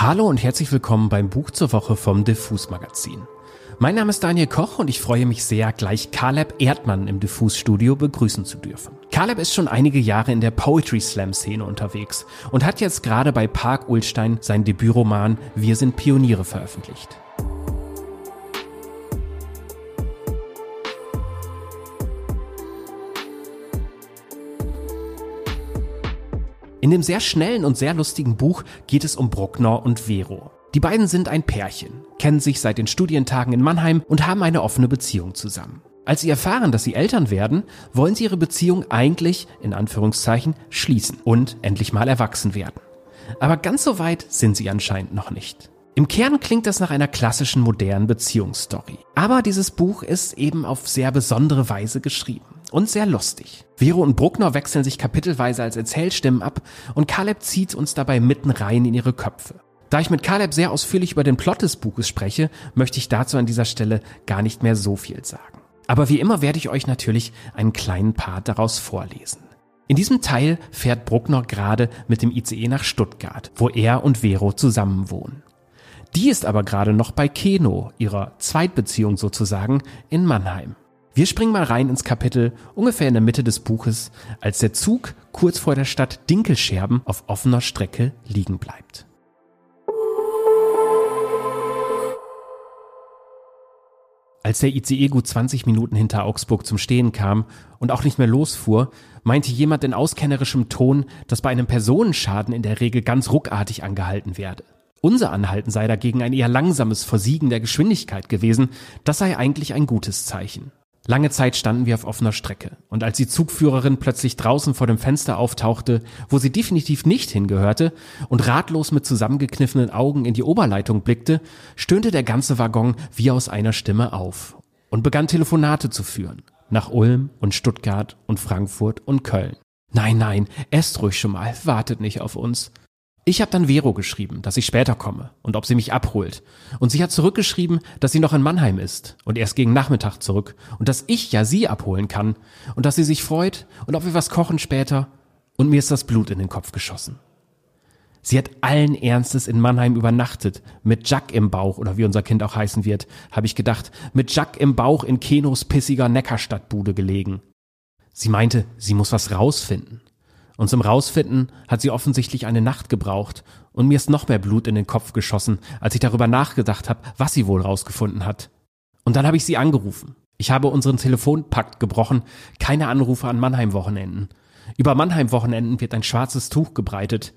Hallo und herzlich willkommen beim Buch zur Woche vom Diffus Magazin. Mein Name ist Daniel Koch und ich freue mich sehr, gleich Caleb Erdmann im Diffus Studio begrüßen zu dürfen. Caleb ist schon einige Jahre in der Poetry Slam Szene unterwegs und hat jetzt gerade bei Park Ulstein sein Debütroman Wir sind Pioniere veröffentlicht. In dem sehr schnellen und sehr lustigen Buch geht es um Bruckner und Vero. Die beiden sind ein Pärchen, kennen sich seit den Studientagen in Mannheim und haben eine offene Beziehung zusammen. Als sie erfahren, dass sie Eltern werden, wollen sie ihre Beziehung eigentlich, in Anführungszeichen, schließen und endlich mal erwachsen werden. Aber ganz so weit sind sie anscheinend noch nicht. Im Kern klingt das nach einer klassischen modernen Beziehungsstory. Aber dieses Buch ist eben auf sehr besondere Weise geschrieben und sehr lustig. Vero und Bruckner wechseln sich kapitelweise als Erzählstimmen ab und Caleb zieht uns dabei mitten rein in ihre Köpfe. Da ich mit Caleb sehr ausführlich über den Plot des Buches spreche, möchte ich dazu an dieser Stelle gar nicht mehr so viel sagen. Aber wie immer werde ich euch natürlich einen kleinen Part daraus vorlesen. In diesem Teil fährt Bruckner gerade mit dem ICE nach Stuttgart, wo er und Vero zusammenwohnen. Die ist aber gerade noch bei Keno, ihrer Zweitbeziehung sozusagen, in Mannheim. Wir springen mal rein ins Kapitel ungefähr in der Mitte des Buches, als der Zug kurz vor der Stadt Dinkelscherben auf offener Strecke liegen bleibt. Als der ICE gut 20 Minuten hinter Augsburg zum Stehen kam und auch nicht mehr losfuhr, meinte jemand in auskennerischem Ton, dass bei einem Personenschaden in der Regel ganz ruckartig angehalten werde. Unser Anhalten sei dagegen ein eher langsames Versiegen der Geschwindigkeit gewesen, das sei eigentlich ein gutes Zeichen. Lange Zeit standen wir auf offener Strecke, und als die Zugführerin plötzlich draußen vor dem Fenster auftauchte, wo sie definitiv nicht hingehörte, und ratlos mit zusammengekniffenen Augen in die Oberleitung blickte, stöhnte der ganze Waggon wie aus einer Stimme auf und begann Telefonate zu führen. Nach Ulm und Stuttgart und Frankfurt und Köln. Nein, nein, esst ruhig schon mal, wartet nicht auf uns. Ich habe dann Vero geschrieben, dass ich später komme und ob sie mich abholt. Und sie hat zurückgeschrieben, dass sie noch in Mannheim ist und erst gegen Nachmittag zurück und dass ich ja sie abholen kann und dass sie sich freut und ob wir was kochen später. Und mir ist das Blut in den Kopf geschossen. Sie hat allen Ernstes in Mannheim übernachtet, mit Jack im Bauch oder wie unser Kind auch heißen wird, habe ich gedacht, mit Jack im Bauch in Kenos pissiger Neckarstadtbude gelegen. Sie meinte, sie muss was rausfinden. Und zum Rausfinden hat sie offensichtlich eine Nacht gebraucht und mir ist noch mehr Blut in den Kopf geschossen, als ich darüber nachgedacht habe, was sie wohl rausgefunden hat. Und dann habe ich sie angerufen. Ich habe unseren Telefonpakt gebrochen, keine Anrufe an Mannheim-Wochenenden. Über Mannheim-Wochenenden wird ein schwarzes Tuch gebreitet.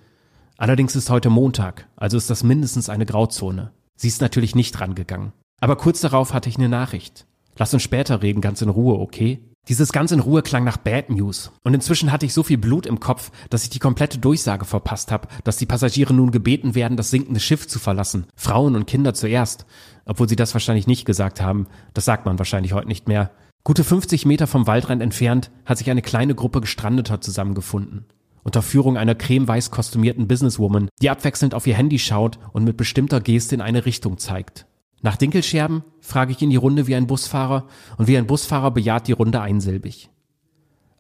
Allerdings ist heute Montag, also ist das mindestens eine Grauzone. Sie ist natürlich nicht rangegangen. Aber kurz darauf hatte ich eine Nachricht. Lass uns später reden, ganz in Ruhe, okay? Dieses ganz in Ruhe klang nach Bad News. Und inzwischen hatte ich so viel Blut im Kopf, dass ich die komplette Durchsage verpasst habe, dass die Passagiere nun gebeten werden, das sinkende Schiff zu verlassen. Frauen und Kinder zuerst. Obwohl sie das wahrscheinlich nicht gesagt haben. Das sagt man wahrscheinlich heute nicht mehr. Gute 50 Meter vom Waldrand entfernt hat sich eine kleine Gruppe Gestrandeter zusammengefunden. Unter Führung einer cremeweiß kostümierten Businesswoman, die abwechselnd auf ihr Handy schaut und mit bestimmter Geste in eine Richtung zeigt. Nach Dinkelscherben frage ich in die Runde wie ein Busfahrer und wie ein Busfahrer bejaht die Runde einsilbig.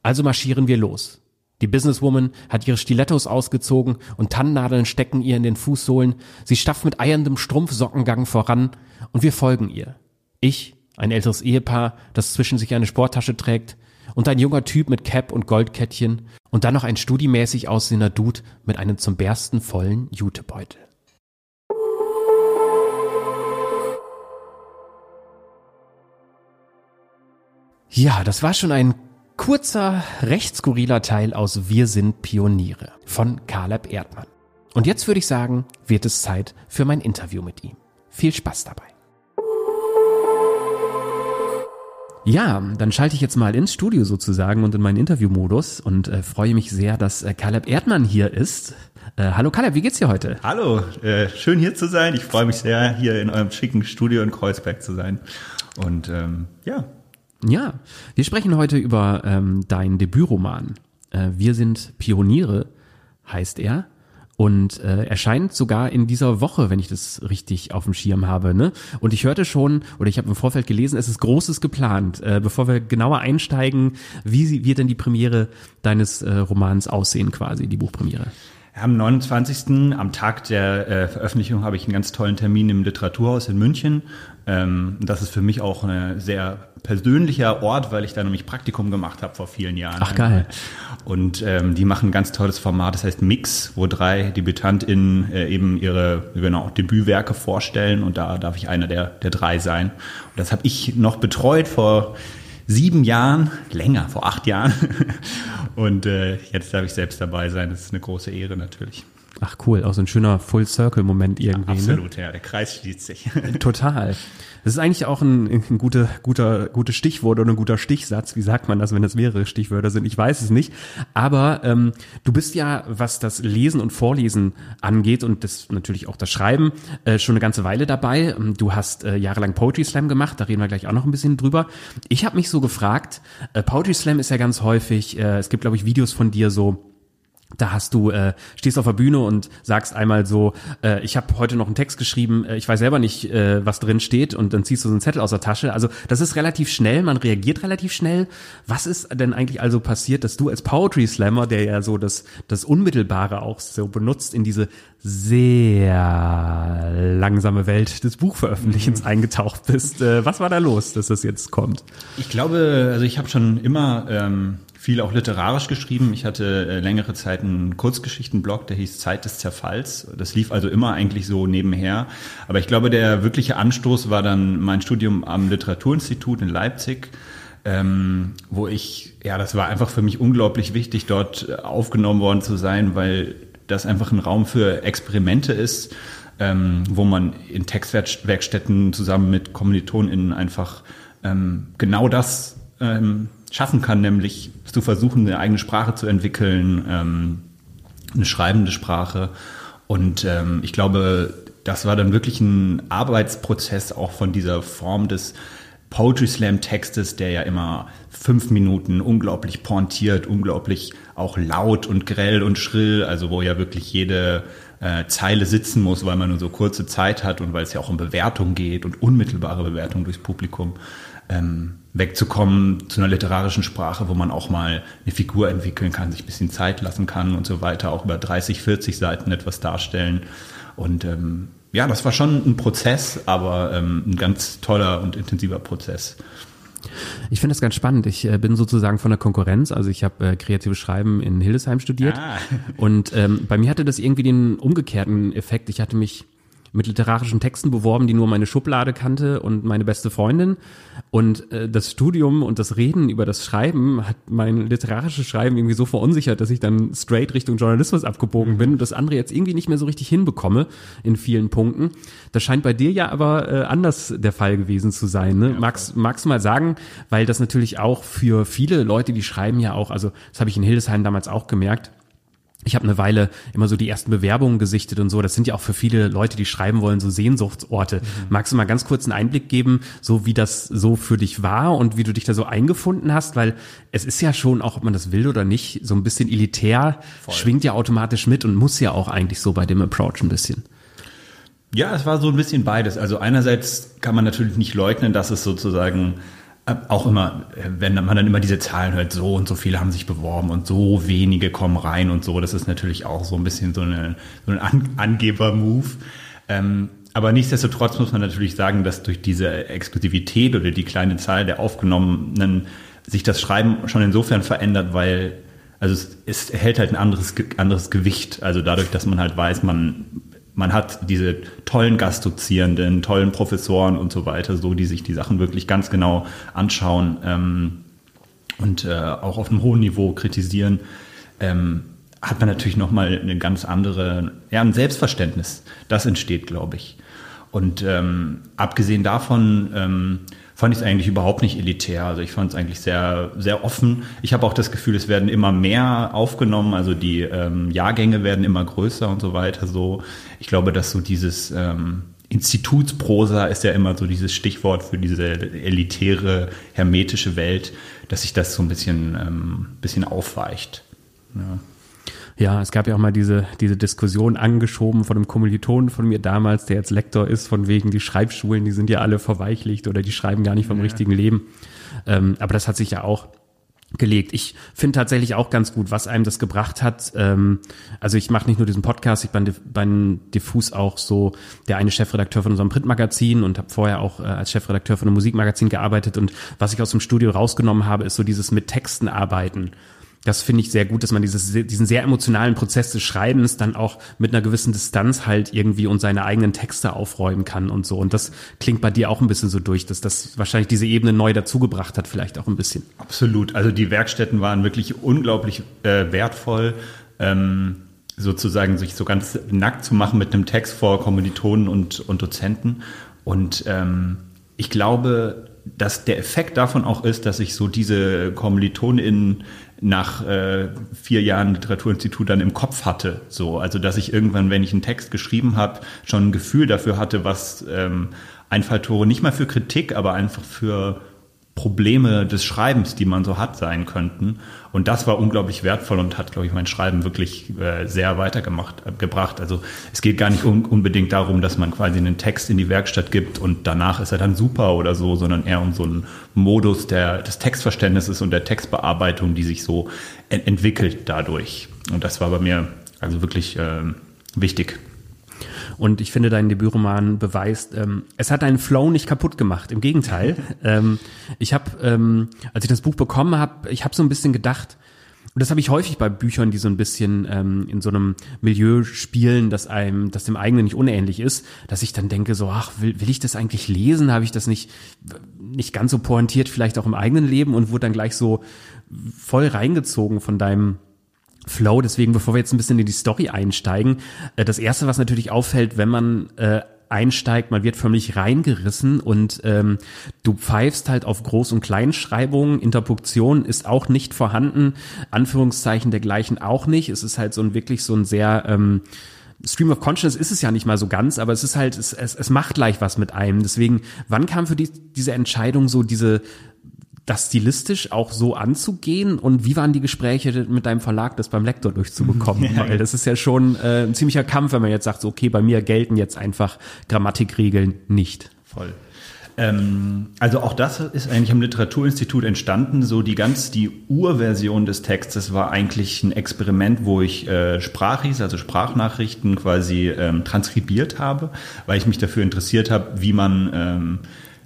Also marschieren wir los. Die Businesswoman hat ihre Stilettos ausgezogen und Tannennadeln stecken ihr in den Fußsohlen. Sie stafft mit eierndem Strumpfsockengang voran und wir folgen ihr. Ich, ein älteres Ehepaar, das zwischen sich eine Sporttasche trägt, und ein junger Typ mit Cap und Goldkettchen und dann noch ein studimäßig aussehender Dude mit einem zum Bersten vollen Jutebeutel. Ja, das war schon ein kurzer, recht skurriler Teil aus Wir sind Pioniere von Caleb Erdmann. Und jetzt würde ich sagen, wird es Zeit für mein Interview mit ihm. Viel Spaß dabei. Ja, dann schalte ich jetzt mal ins Studio sozusagen und in meinen Interviewmodus und äh, freue mich sehr, dass äh, Caleb Erdmann hier ist. Äh, hallo Caleb, wie geht's dir heute? Hallo, äh, schön hier zu sein. Ich freue mich sehr, hier in eurem schicken Studio in Kreuzberg zu sein. Und ähm, ja, ja, wir sprechen heute über ähm, dein Debütroman. Äh, wir sind Pioniere, heißt er. Und äh, erscheint sogar in dieser Woche, wenn ich das richtig auf dem Schirm habe. Ne? Und ich hörte schon, oder ich habe im Vorfeld gelesen, es ist Großes geplant. Äh, bevor wir genauer einsteigen, wie wird denn die Premiere deines äh, Romans aussehen, quasi, die Buchpremiere? Am 29. am Tag der äh, Veröffentlichung habe ich einen ganz tollen Termin im Literaturhaus in München. Ähm, das ist für mich auch ein sehr persönlicher Ort, weil ich da nämlich Praktikum gemacht habe vor vielen Jahren. Ach geil. Und ähm, die machen ein ganz tolles Format, das heißt Mix, wo drei DebütantInnen äh, eben ihre genau, Debütwerke vorstellen und da darf ich einer der, der drei sein. Und das habe ich noch betreut vor sieben Jahren, länger, vor acht Jahren. Und äh, jetzt darf ich selbst dabei sein. Das ist eine große Ehre natürlich. Ach cool, auch so ein schöner Full-Circle-Moment irgendwie. Ja, absolut, ne? ja, der Kreis schließt sich. Total. Das ist eigentlich auch ein, ein guter, guter, gutes Stichwort oder ein guter Stichsatz. Wie sagt man das, wenn das mehrere Stichwörter sind? Ich weiß es nicht. Aber ähm, du bist ja, was das Lesen und Vorlesen angeht und das natürlich auch das Schreiben, äh, schon eine ganze Weile dabei. Du hast äh, jahrelang Poetry Slam gemacht, da reden wir gleich auch noch ein bisschen drüber. Ich habe mich so gefragt, äh, Poetry Slam ist ja ganz häufig, äh, es gibt, glaube ich, Videos von dir so, da hast du äh, stehst auf der Bühne und sagst einmal so, äh, ich habe heute noch einen Text geschrieben, äh, ich weiß selber nicht, äh, was drin steht und dann ziehst du so einen Zettel aus der Tasche. Also das ist relativ schnell, man reagiert relativ schnell. Was ist denn eigentlich also passiert, dass du als Poetry Slammer, der ja so das das unmittelbare auch so benutzt, in diese sehr langsame Welt des Buchveröffentlichens mhm. eingetaucht bist? Äh, was war da los, dass das jetzt kommt? Ich glaube, also ich habe schon immer ähm, viel auch literarisch geschrieben. Ich hatte äh, längere Zeit einen Kurzgeschichtenblog, der hieß Zeit des Zerfalls. Das lief also immer eigentlich so nebenher. Aber ich glaube, der wirkliche Anstoß war dann mein Studium am Literaturinstitut in Leipzig. Ähm, wo ich, ja, das war einfach für mich unglaublich wichtig, dort äh, aufgenommen worden zu sein, weil das einfach ein Raum für Experimente ist, ähm, wo man in Textwerkstätten zusammen mit KommilitonInnen einfach ähm, genau das ähm, schaffen kann, nämlich zu versuchen, eine eigene Sprache zu entwickeln, ähm, eine schreibende Sprache. Und ähm, ich glaube, das war dann wirklich ein Arbeitsprozess auch von dieser Form des Poetry Slam Textes, der ja immer fünf Minuten unglaublich pointiert, unglaublich auch laut und grell und schrill, also wo ja wirklich jede äh, Zeile sitzen muss, weil man nur so kurze Zeit hat und weil es ja auch um Bewertung geht und unmittelbare Bewertung durchs Publikum ähm, wegzukommen zu einer literarischen Sprache, wo man auch mal eine Figur entwickeln kann, sich ein bisschen Zeit lassen kann und so weiter, auch über 30, 40 Seiten etwas darstellen. Und ähm, ja, das war schon ein Prozess, aber ähm, ein ganz toller und intensiver Prozess. Ich finde das ganz spannend. Ich äh, bin sozusagen von der Konkurrenz. Also ich habe äh, kreatives Schreiben in Hildesheim studiert. Ah. Und ähm, bei mir hatte das irgendwie den umgekehrten Effekt. Ich hatte mich mit literarischen Texten beworben, die nur meine Schublade kannte und meine beste Freundin. Und äh, das Studium und das Reden über das Schreiben hat mein literarisches Schreiben irgendwie so verunsichert, dass ich dann straight Richtung Journalismus abgebogen bin und das andere jetzt irgendwie nicht mehr so richtig hinbekomme in vielen Punkten. Das scheint bei dir ja aber äh, anders der Fall gewesen zu sein. Ne? Ja, magst, magst du mal sagen, weil das natürlich auch für viele Leute, die schreiben ja auch, also das habe ich in Hildesheim damals auch gemerkt, ich habe eine Weile immer so die ersten Bewerbungen gesichtet und so. Das sind ja auch für viele Leute, die schreiben wollen, so Sehnsuchtsorte. Mhm. Magst du mal ganz kurz einen Einblick geben, so wie das so für dich war und wie du dich da so eingefunden hast? Weil es ist ja schon, auch ob man das will oder nicht, so ein bisschen elitär, Voll. schwingt ja automatisch mit und muss ja auch eigentlich so bei dem Approach ein bisschen. Ja, es war so ein bisschen beides. Also einerseits kann man natürlich nicht leugnen, dass es sozusagen auch immer, wenn man dann immer diese Zahlen hört, so und so viele haben sich beworben und so wenige kommen rein und so, das ist natürlich auch so ein bisschen so, eine, so ein An Angeber-Move. Ähm, aber nichtsdestotrotz muss man natürlich sagen, dass durch diese Exklusivität oder die kleine Zahl der Aufgenommenen sich das Schreiben schon insofern verändert, weil also es, es erhält halt ein anderes, anderes Gewicht. Also dadurch, dass man halt weiß, man man hat diese tollen Gastdozierenden, tollen Professoren und so weiter, so die sich die Sachen wirklich ganz genau anschauen ähm, und äh, auch auf einem hohen Niveau kritisieren, ähm, hat man natürlich nochmal eine ganz andere, ja, ein Selbstverständnis. Das entsteht, glaube ich. Und ähm, abgesehen davon ähm, fand ich es eigentlich überhaupt nicht elitär. Also ich fand es eigentlich sehr, sehr offen. Ich habe auch das Gefühl, es werden immer mehr aufgenommen, also die ähm, Jahrgänge werden immer größer und so weiter. So, ich glaube, dass so dieses ähm, Institutsprosa ist ja immer so dieses Stichwort für diese elitäre, hermetische Welt, dass sich das so ein bisschen, ähm, bisschen aufweicht. Ja. Ja, es gab ja auch mal diese, diese Diskussion angeschoben von einem Kommilitonen von mir damals, der jetzt Lektor ist, von wegen die Schreibschulen, die sind ja alle verweichlicht oder die schreiben gar nicht vom ja. richtigen Leben. Ähm, aber das hat sich ja auch gelegt. Ich finde tatsächlich auch ganz gut, was einem das gebracht hat. Ähm, also ich mache nicht nur diesen Podcast, ich bin bei Diffus auch so der eine Chefredakteur von unserem Printmagazin und habe vorher auch äh, als Chefredakteur von einem Musikmagazin gearbeitet. Und was ich aus dem Studio rausgenommen habe, ist so dieses mit Texten arbeiten das finde ich sehr gut, dass man dieses, diesen sehr emotionalen Prozess des Schreibens dann auch mit einer gewissen Distanz halt irgendwie und seine eigenen Texte aufräumen kann und so. Und das klingt bei dir auch ein bisschen so durch, dass das wahrscheinlich diese Ebene neu dazugebracht hat, vielleicht auch ein bisschen. Absolut. Also die Werkstätten waren wirklich unglaublich äh, wertvoll. Ähm sozusagen sich so ganz nackt zu machen mit einem Text vor Kommilitonen und, und Dozenten. Und ähm, ich glaube, dass der Effekt davon auch ist, dass ich so diese KommilitonInnen nach äh, vier Jahren Literaturinstitut dann im Kopf hatte. So, also dass ich irgendwann, wenn ich einen Text geschrieben habe, schon ein Gefühl dafür hatte, was ähm, Einfalltore nicht mal für Kritik, aber einfach für Probleme des Schreibens, die man so hat, sein könnten. Und das war unglaublich wertvoll und hat, glaube ich, mein Schreiben wirklich äh, sehr weitergemacht äh, gebracht. Also es geht gar nicht un unbedingt darum, dass man quasi einen Text in die Werkstatt gibt und danach ist er dann super oder so, sondern eher um so einen Modus der, des Textverständnisses und der Textbearbeitung, die sich so ent entwickelt dadurch. Und das war bei mir also wirklich äh, wichtig. Und ich finde, dein Debütroman beweist, ähm, es hat deinen Flow nicht kaputt gemacht. Im Gegenteil. ähm, ich habe, ähm, als ich das Buch bekommen habe, ich habe so ein bisschen gedacht, und das habe ich häufig bei Büchern, die so ein bisschen ähm, in so einem Milieu spielen, das einem, das dem eigenen nicht unähnlich ist, dass ich dann denke so, ach, will, will ich das eigentlich lesen? Habe ich das nicht nicht ganz so pointiert, vielleicht auch im eigenen Leben und wurde dann gleich so voll reingezogen von deinem Flow. Deswegen, bevor wir jetzt ein bisschen in die Story einsteigen, äh, das erste, was natürlich auffällt, wenn man äh, einsteigt, man wird förmlich reingerissen und ähm, du pfeifst halt auf Groß- und Kleinschreibungen, Interpunktion ist auch nicht vorhanden, Anführungszeichen dergleichen auch nicht. Es ist halt so ein wirklich so ein sehr ähm, Stream of Consciousness ist es ja nicht mal so ganz, aber es ist halt, es, es, es macht gleich was mit einem. Deswegen, wann kam für die, diese Entscheidung so diese das stilistisch auch so anzugehen und wie waren die Gespräche mit deinem Verlag, das beim Lektor durchzubekommen? Ja. Weil das ist ja schon äh, ein ziemlicher Kampf, wenn man jetzt sagt, so, okay, bei mir gelten jetzt einfach Grammatikregeln nicht. Voll. Ähm, also auch das ist eigentlich am Literaturinstitut entstanden. So die ganz die Urversion des Textes war eigentlich ein Experiment, wo ich äh, Sprachis, also Sprachnachrichten quasi ähm, transkribiert habe, weil ich mich dafür interessiert habe, wie man ähm,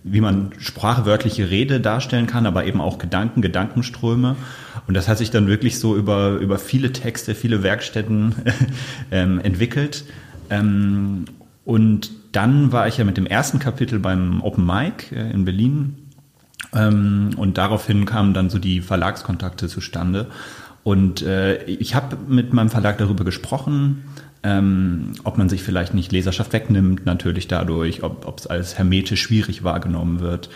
wie man sprachwörtliche Rede darstellen kann, aber eben auch Gedanken, Gedankenströme. Und das hat sich dann wirklich so über, über viele Texte, viele Werkstätten ähm, entwickelt. Ähm, und dann war ich ja mit dem ersten Kapitel beim Open Mic äh, in Berlin. Ähm, und daraufhin kamen dann so die Verlagskontakte zustande. Und äh, ich habe mit meinem Verlag darüber gesprochen, ähm, ob man sich vielleicht nicht Leserschaft wegnimmt, natürlich dadurch, ob es als hermetisch schwierig wahrgenommen wird.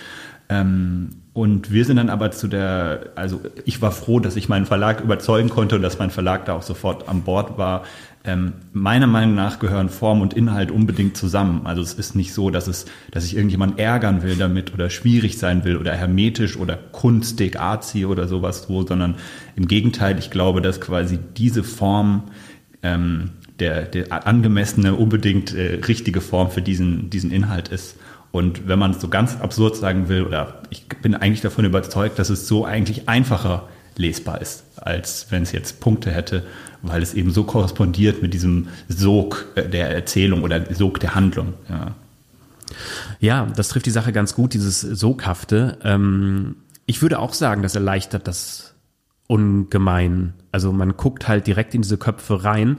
Ähm, und wir sind dann aber zu der, also ich war froh, dass ich meinen Verlag überzeugen konnte und dass mein Verlag da auch sofort an Bord war. Ähm, meiner Meinung nach gehören Form und Inhalt unbedingt zusammen. Also es ist nicht so, dass es, dass ich irgendjemanden ärgern will damit oder schwierig sein will oder hermetisch oder kunstig, arzi oder sowas so, sondern im Gegenteil, ich glaube, dass quasi diese Form ähm, der, der angemessene, unbedingt äh, richtige Form für diesen, diesen Inhalt ist. Und wenn man es so ganz absurd sagen will, oder ich bin eigentlich davon überzeugt, dass es so eigentlich einfacher lesbar ist, als wenn es jetzt Punkte hätte, weil es eben so korrespondiert mit diesem Sog äh, der Erzählung oder Sog der Handlung. Ja, ja das trifft die Sache ganz gut, dieses Soghafte. Ähm, ich würde auch sagen, das erleichtert das ungemein. Also man guckt halt direkt in diese Köpfe rein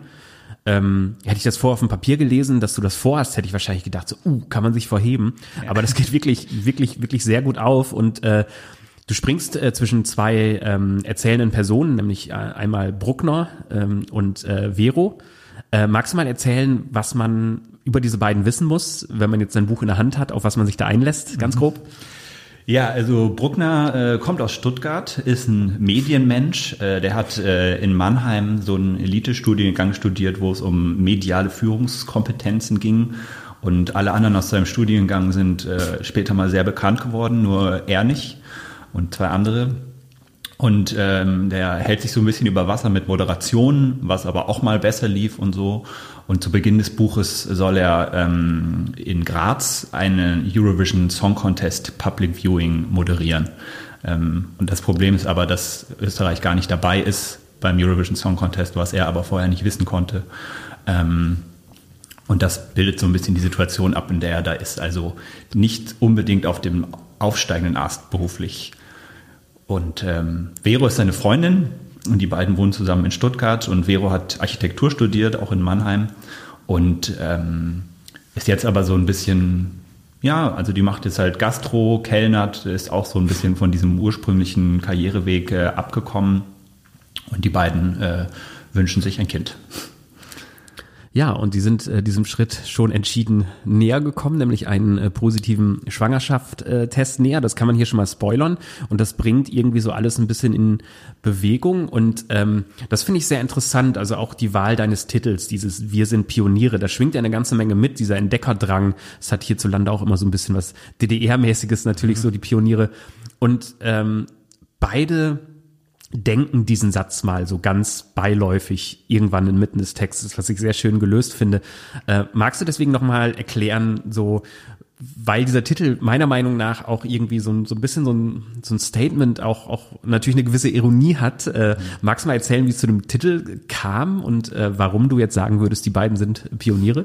ähm, hätte ich das vor auf dem Papier gelesen, dass du das vorhast, hätte ich wahrscheinlich gedacht, so, uh, kann man sich vorheben. Ja. Aber das geht wirklich, wirklich, wirklich sehr gut auf und äh, Du springst äh, zwischen zwei ähm, erzählenden Personen, nämlich äh, einmal Bruckner ähm, und äh, Vero. Äh, magst du mal erzählen, was man über diese beiden wissen muss, wenn man jetzt ein Buch in der Hand hat, auf was man sich da einlässt, ganz mhm. grob? Ja, also Bruckner äh, kommt aus Stuttgart, ist ein Medienmensch. Äh, der hat äh, in Mannheim so einen Elite-Studiengang studiert, wo es um mediale Führungskompetenzen ging. Und alle anderen aus seinem Studiengang sind äh, später mal sehr bekannt geworden, nur er nicht und zwei andere. Und ähm, der hält sich so ein bisschen über Wasser mit Moderation, was aber auch mal besser lief und so. Und zu Beginn des Buches soll er ähm, in Graz einen Eurovision Song Contest Public Viewing moderieren. Ähm, und das Problem ist aber, dass Österreich gar nicht dabei ist beim Eurovision Song Contest, was er aber vorher nicht wissen konnte. Ähm, und das bildet so ein bisschen die Situation ab, in der er da ist. Also nicht unbedingt auf dem aufsteigenden Ast beruflich. Und ähm, Vero ist seine Freundin und die beiden wohnen zusammen in Stuttgart und Vero hat Architektur studiert, auch in Mannheim und ähm, ist jetzt aber so ein bisschen ja, also die macht jetzt halt Gastro, Kellnert, ist auch so ein bisschen von diesem ursprünglichen Karriereweg äh, abgekommen. Und die beiden äh, wünschen sich ein Kind. Ja, und die sind äh, diesem Schritt schon entschieden näher gekommen, nämlich einen äh, positiven Schwangerschaftstest äh, näher. Das kann man hier schon mal spoilern. Und das bringt irgendwie so alles ein bisschen in Bewegung. Und ähm, das finde ich sehr interessant. Also auch die Wahl deines Titels, dieses Wir sind Pioniere, da schwingt ja eine ganze Menge mit, dieser Entdeckerdrang. Es hat hierzulande auch immer so ein bisschen was DDR-mäßiges, natürlich mhm. so die Pioniere. Und ähm, beide denken diesen Satz mal so ganz beiläufig irgendwann inmitten des Textes, was ich sehr schön gelöst finde. Äh, magst du deswegen nochmal erklären, so, weil dieser Titel meiner Meinung nach auch irgendwie so ein, so ein bisschen so ein, so ein Statement auch, auch natürlich eine gewisse Ironie hat. Äh, magst du mal erzählen, wie es zu dem Titel kam und äh, warum du jetzt sagen würdest, die beiden sind Pioniere?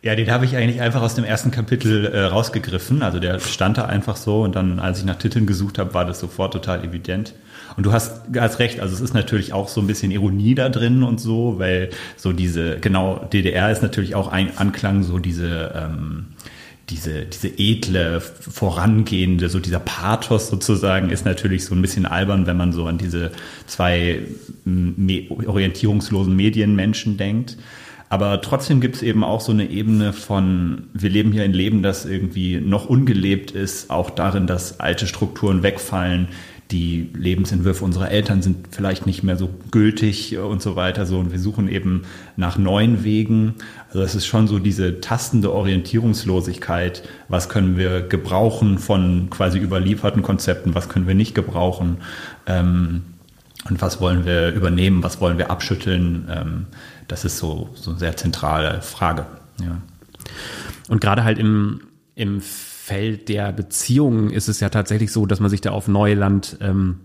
Ja, den habe ich eigentlich einfach aus dem ersten Kapitel äh, rausgegriffen. Also der stand da einfach so und dann, als ich nach Titeln gesucht habe, war das sofort total evident. Und du hast, hast recht, also es ist natürlich auch so ein bisschen Ironie da drin und so, weil so diese, genau, DDR ist natürlich auch ein Anklang, so diese, ähm, diese, diese edle, vorangehende, so dieser Pathos sozusagen ist natürlich so ein bisschen albern, wenn man so an diese zwei me orientierungslosen Medienmenschen denkt. Aber trotzdem gibt es eben auch so eine Ebene von, wir leben hier ein Leben, das irgendwie noch ungelebt ist, auch darin, dass alte Strukturen wegfallen, die Lebensentwürfe unserer Eltern sind vielleicht nicht mehr so gültig und so weiter. So, und wir suchen eben nach neuen Wegen. Also es ist schon so diese tastende Orientierungslosigkeit. Was können wir gebrauchen von quasi überlieferten Konzepten? Was können wir nicht gebrauchen? Ähm, und was wollen wir übernehmen? Was wollen wir abschütteln? Ähm, das ist so, so eine sehr zentrale Frage. Ja. Und gerade halt im, im Feld der Beziehungen ist es ja tatsächlich so, dass man sich da auf Neuland ähm,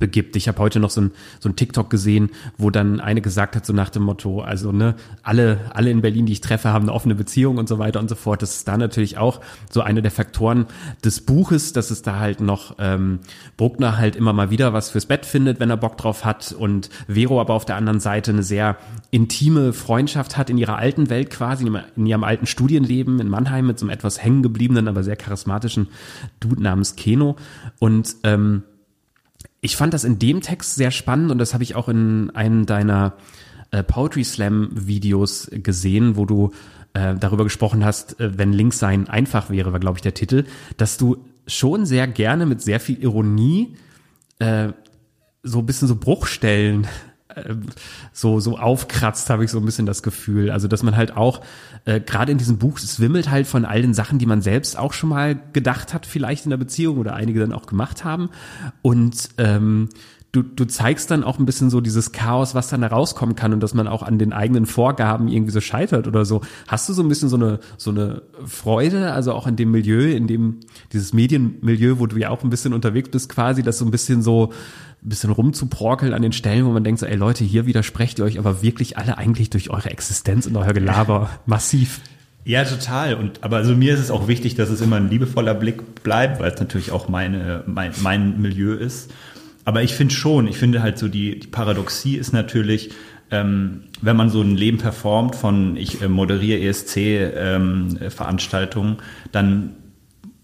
begibt. Ich habe heute noch so ein, so ein TikTok gesehen, wo dann eine gesagt hat, so nach dem Motto, also ne, alle, alle in Berlin, die ich treffe, haben eine offene Beziehung und so weiter und so fort. Das ist da natürlich auch so einer der Faktoren des Buches, dass es da halt noch ähm, Bruckner halt immer mal wieder was fürs Bett findet, wenn er Bock drauf hat und Vero aber auf der anderen Seite eine sehr intime Freundschaft hat in ihrer alten Welt quasi, in ihrem alten Studienleben in Mannheim mit so einem etwas hängen gebliebenen, aber sehr charismatischen Dude namens Keno und ähm, ich fand das in dem Text sehr spannend und das habe ich auch in einem deiner äh, Poetry Slam Videos gesehen, wo du äh, darüber gesprochen hast, äh, wenn Links sein einfach wäre, war glaube ich der Titel, dass du schon sehr gerne mit sehr viel Ironie äh, so ein bisschen so Bruchstellen so so aufkratzt, habe ich so ein bisschen das Gefühl. Also dass man halt auch äh, gerade in diesem Buch es wimmelt halt von all den Sachen, die man selbst auch schon mal gedacht hat, vielleicht in der Beziehung oder einige dann auch gemacht haben. Und ähm, du, du zeigst dann auch ein bisschen so dieses Chaos, was dann da rauskommen kann und dass man auch an den eigenen Vorgaben irgendwie so scheitert oder so. Hast du so ein bisschen so eine, so eine Freude, also auch in dem Milieu, in dem, dieses Medienmilieu, wo du ja auch ein bisschen unterwegs bist quasi, dass so ein bisschen so, ein bisschen rumzuporkeln an den Stellen, wo man denkt so, ey Leute, hier widersprecht ihr euch aber wirklich alle eigentlich durch eure Existenz und euer Gelaber massiv. Ja, total. Und aber also mir ist es auch wichtig, dass es immer ein liebevoller Blick bleibt, weil es natürlich auch meine, mein, mein Milieu ist. Aber ich finde schon, ich finde halt so die, die Paradoxie ist natürlich, ähm, wenn man so ein Leben performt von ich äh, moderiere ESC-Veranstaltungen, ähm, dann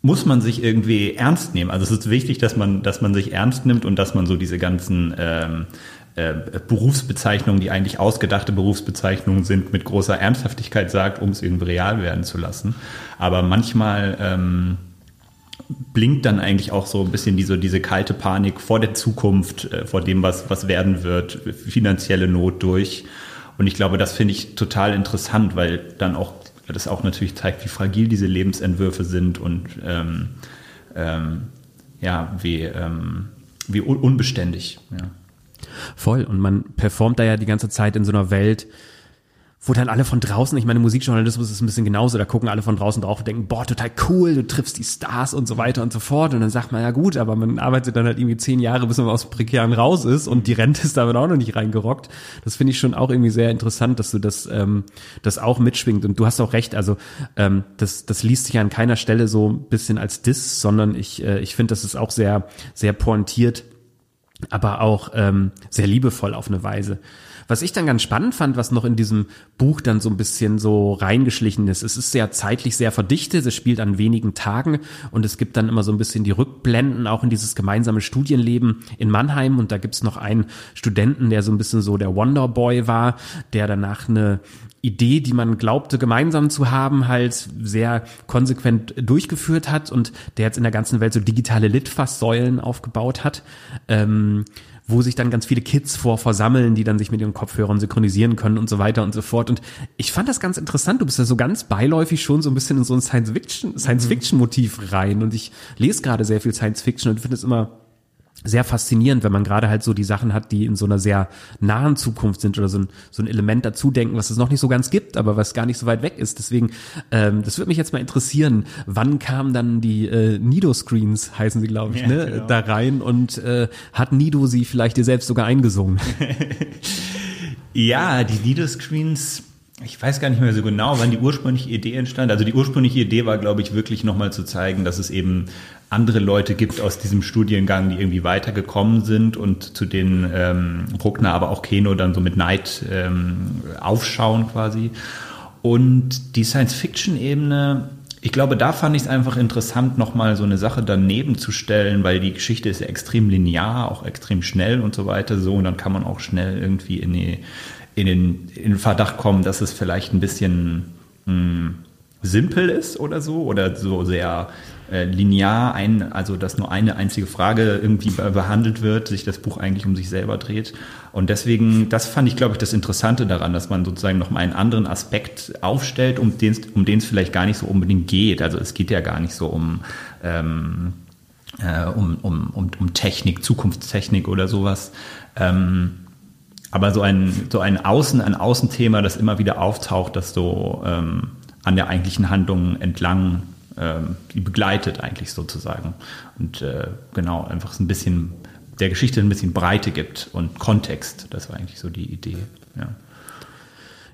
muss man sich irgendwie ernst nehmen. Also es ist wichtig, dass man, dass man sich ernst nimmt und dass man so diese ganzen ähm, äh, Berufsbezeichnungen, die eigentlich ausgedachte Berufsbezeichnungen sind, mit großer Ernsthaftigkeit sagt, um es irgendwie real werden zu lassen. Aber manchmal ähm, blinkt dann eigentlich auch so ein bisschen diese, diese kalte Panik vor der Zukunft, äh, vor dem, was, was werden wird, finanzielle Not durch. Und ich glaube, das finde ich total interessant, weil dann auch das auch natürlich zeigt, wie fragil diese Lebensentwürfe sind und ähm, ähm, ja, wie, ähm, wie un unbeständig. Ja. Voll. Und man performt da ja die ganze Zeit in so einer Welt, wo dann alle von draußen, ich meine, Musikjournalismus ist ein bisschen genauso, da gucken alle von draußen drauf und denken, boah, total cool, du triffst die Stars und so weiter und so fort. Und dann sagt man, ja gut, aber man arbeitet dann halt irgendwie zehn Jahre, bis man aus dem Prekären raus ist und die Rente ist damit auch noch nicht reingerockt. Das finde ich schon auch irgendwie sehr interessant, dass du das, ähm, das auch mitschwingt. Und du hast auch recht, also ähm, das, das liest sich an keiner Stelle so ein bisschen als Diss, sondern ich, äh, ich finde, das ist auch sehr, sehr pointiert, aber auch ähm, sehr liebevoll auf eine Weise. Was ich dann ganz spannend fand, was noch in diesem Buch dann so ein bisschen so reingeschlichen ist, es ist sehr zeitlich sehr verdichtet, es spielt an wenigen Tagen und es gibt dann immer so ein bisschen die Rückblenden auch in dieses gemeinsame Studienleben in Mannheim und da gibt's noch einen Studenten, der so ein bisschen so der Wonderboy war, der danach eine Idee, die man glaubte gemeinsam zu haben, halt sehr konsequent durchgeführt hat und der jetzt in der ganzen Welt so digitale Litfaßsäulen aufgebaut hat. Ähm, wo sich dann ganz viele Kids vor versammeln, die dann sich mit ihren Kopfhörern synchronisieren können und so weiter und so fort. Und ich fand das ganz interessant. Du bist ja so ganz beiläufig schon so ein bisschen in so ein Science-Fiction, Science-Fiction-Motiv rein. Und ich lese gerade sehr viel Science-Fiction und finde es immer sehr faszinierend, wenn man gerade halt so die Sachen hat, die in so einer sehr nahen Zukunft sind oder so ein, so ein Element dazu denken, was es noch nicht so ganz gibt, aber was gar nicht so weit weg ist. Deswegen, ähm, das würde mich jetzt mal interessieren, wann kamen dann die äh, Nido-Screens, heißen sie, glaube ich, ja, ne, genau. da rein und äh, hat Nido sie vielleicht dir selbst sogar eingesungen? ja, die Nido-Screens ich weiß gar nicht mehr so genau, wann die ursprüngliche Idee entstand. Also die ursprüngliche Idee war, glaube ich, wirklich nochmal zu zeigen, dass es eben andere Leute gibt aus diesem Studiengang, die irgendwie weitergekommen sind und zu denen ähm, Bruckner, aber auch Keno dann so mit Neid ähm, aufschauen quasi. Und die Science-Fiction-Ebene, ich glaube, da fand ich es einfach interessant, nochmal so eine Sache daneben zu stellen, weil die Geschichte ist ja extrem linear, auch extrem schnell und so weiter so. Und dann kann man auch schnell irgendwie in die in den, in den Verdacht kommen, dass es vielleicht ein bisschen mh, hm, simpel ist oder so oder so sehr äh, linear, ein, also dass nur eine einzige Frage irgendwie behandelt wird, sich das Buch eigentlich um sich selber dreht. Und deswegen, das fand ich, glaube ich, das Interessante daran, dass man sozusagen noch mal einen anderen Aspekt aufstellt, um den um den es vielleicht gar nicht so unbedingt geht. Also es geht ja gar nicht so um ähm, äh, um, um, um, um Technik, Zukunftstechnik oder sowas. Ähm, aber so ein, so ein Außen, ein Außenthema, das immer wieder auftaucht, das so ähm, an der eigentlichen Handlung entlang ähm, begleitet eigentlich sozusagen. Und äh, genau, einfach so ein bisschen der Geschichte ein bisschen Breite gibt und Kontext. Das war eigentlich so die Idee. Ja.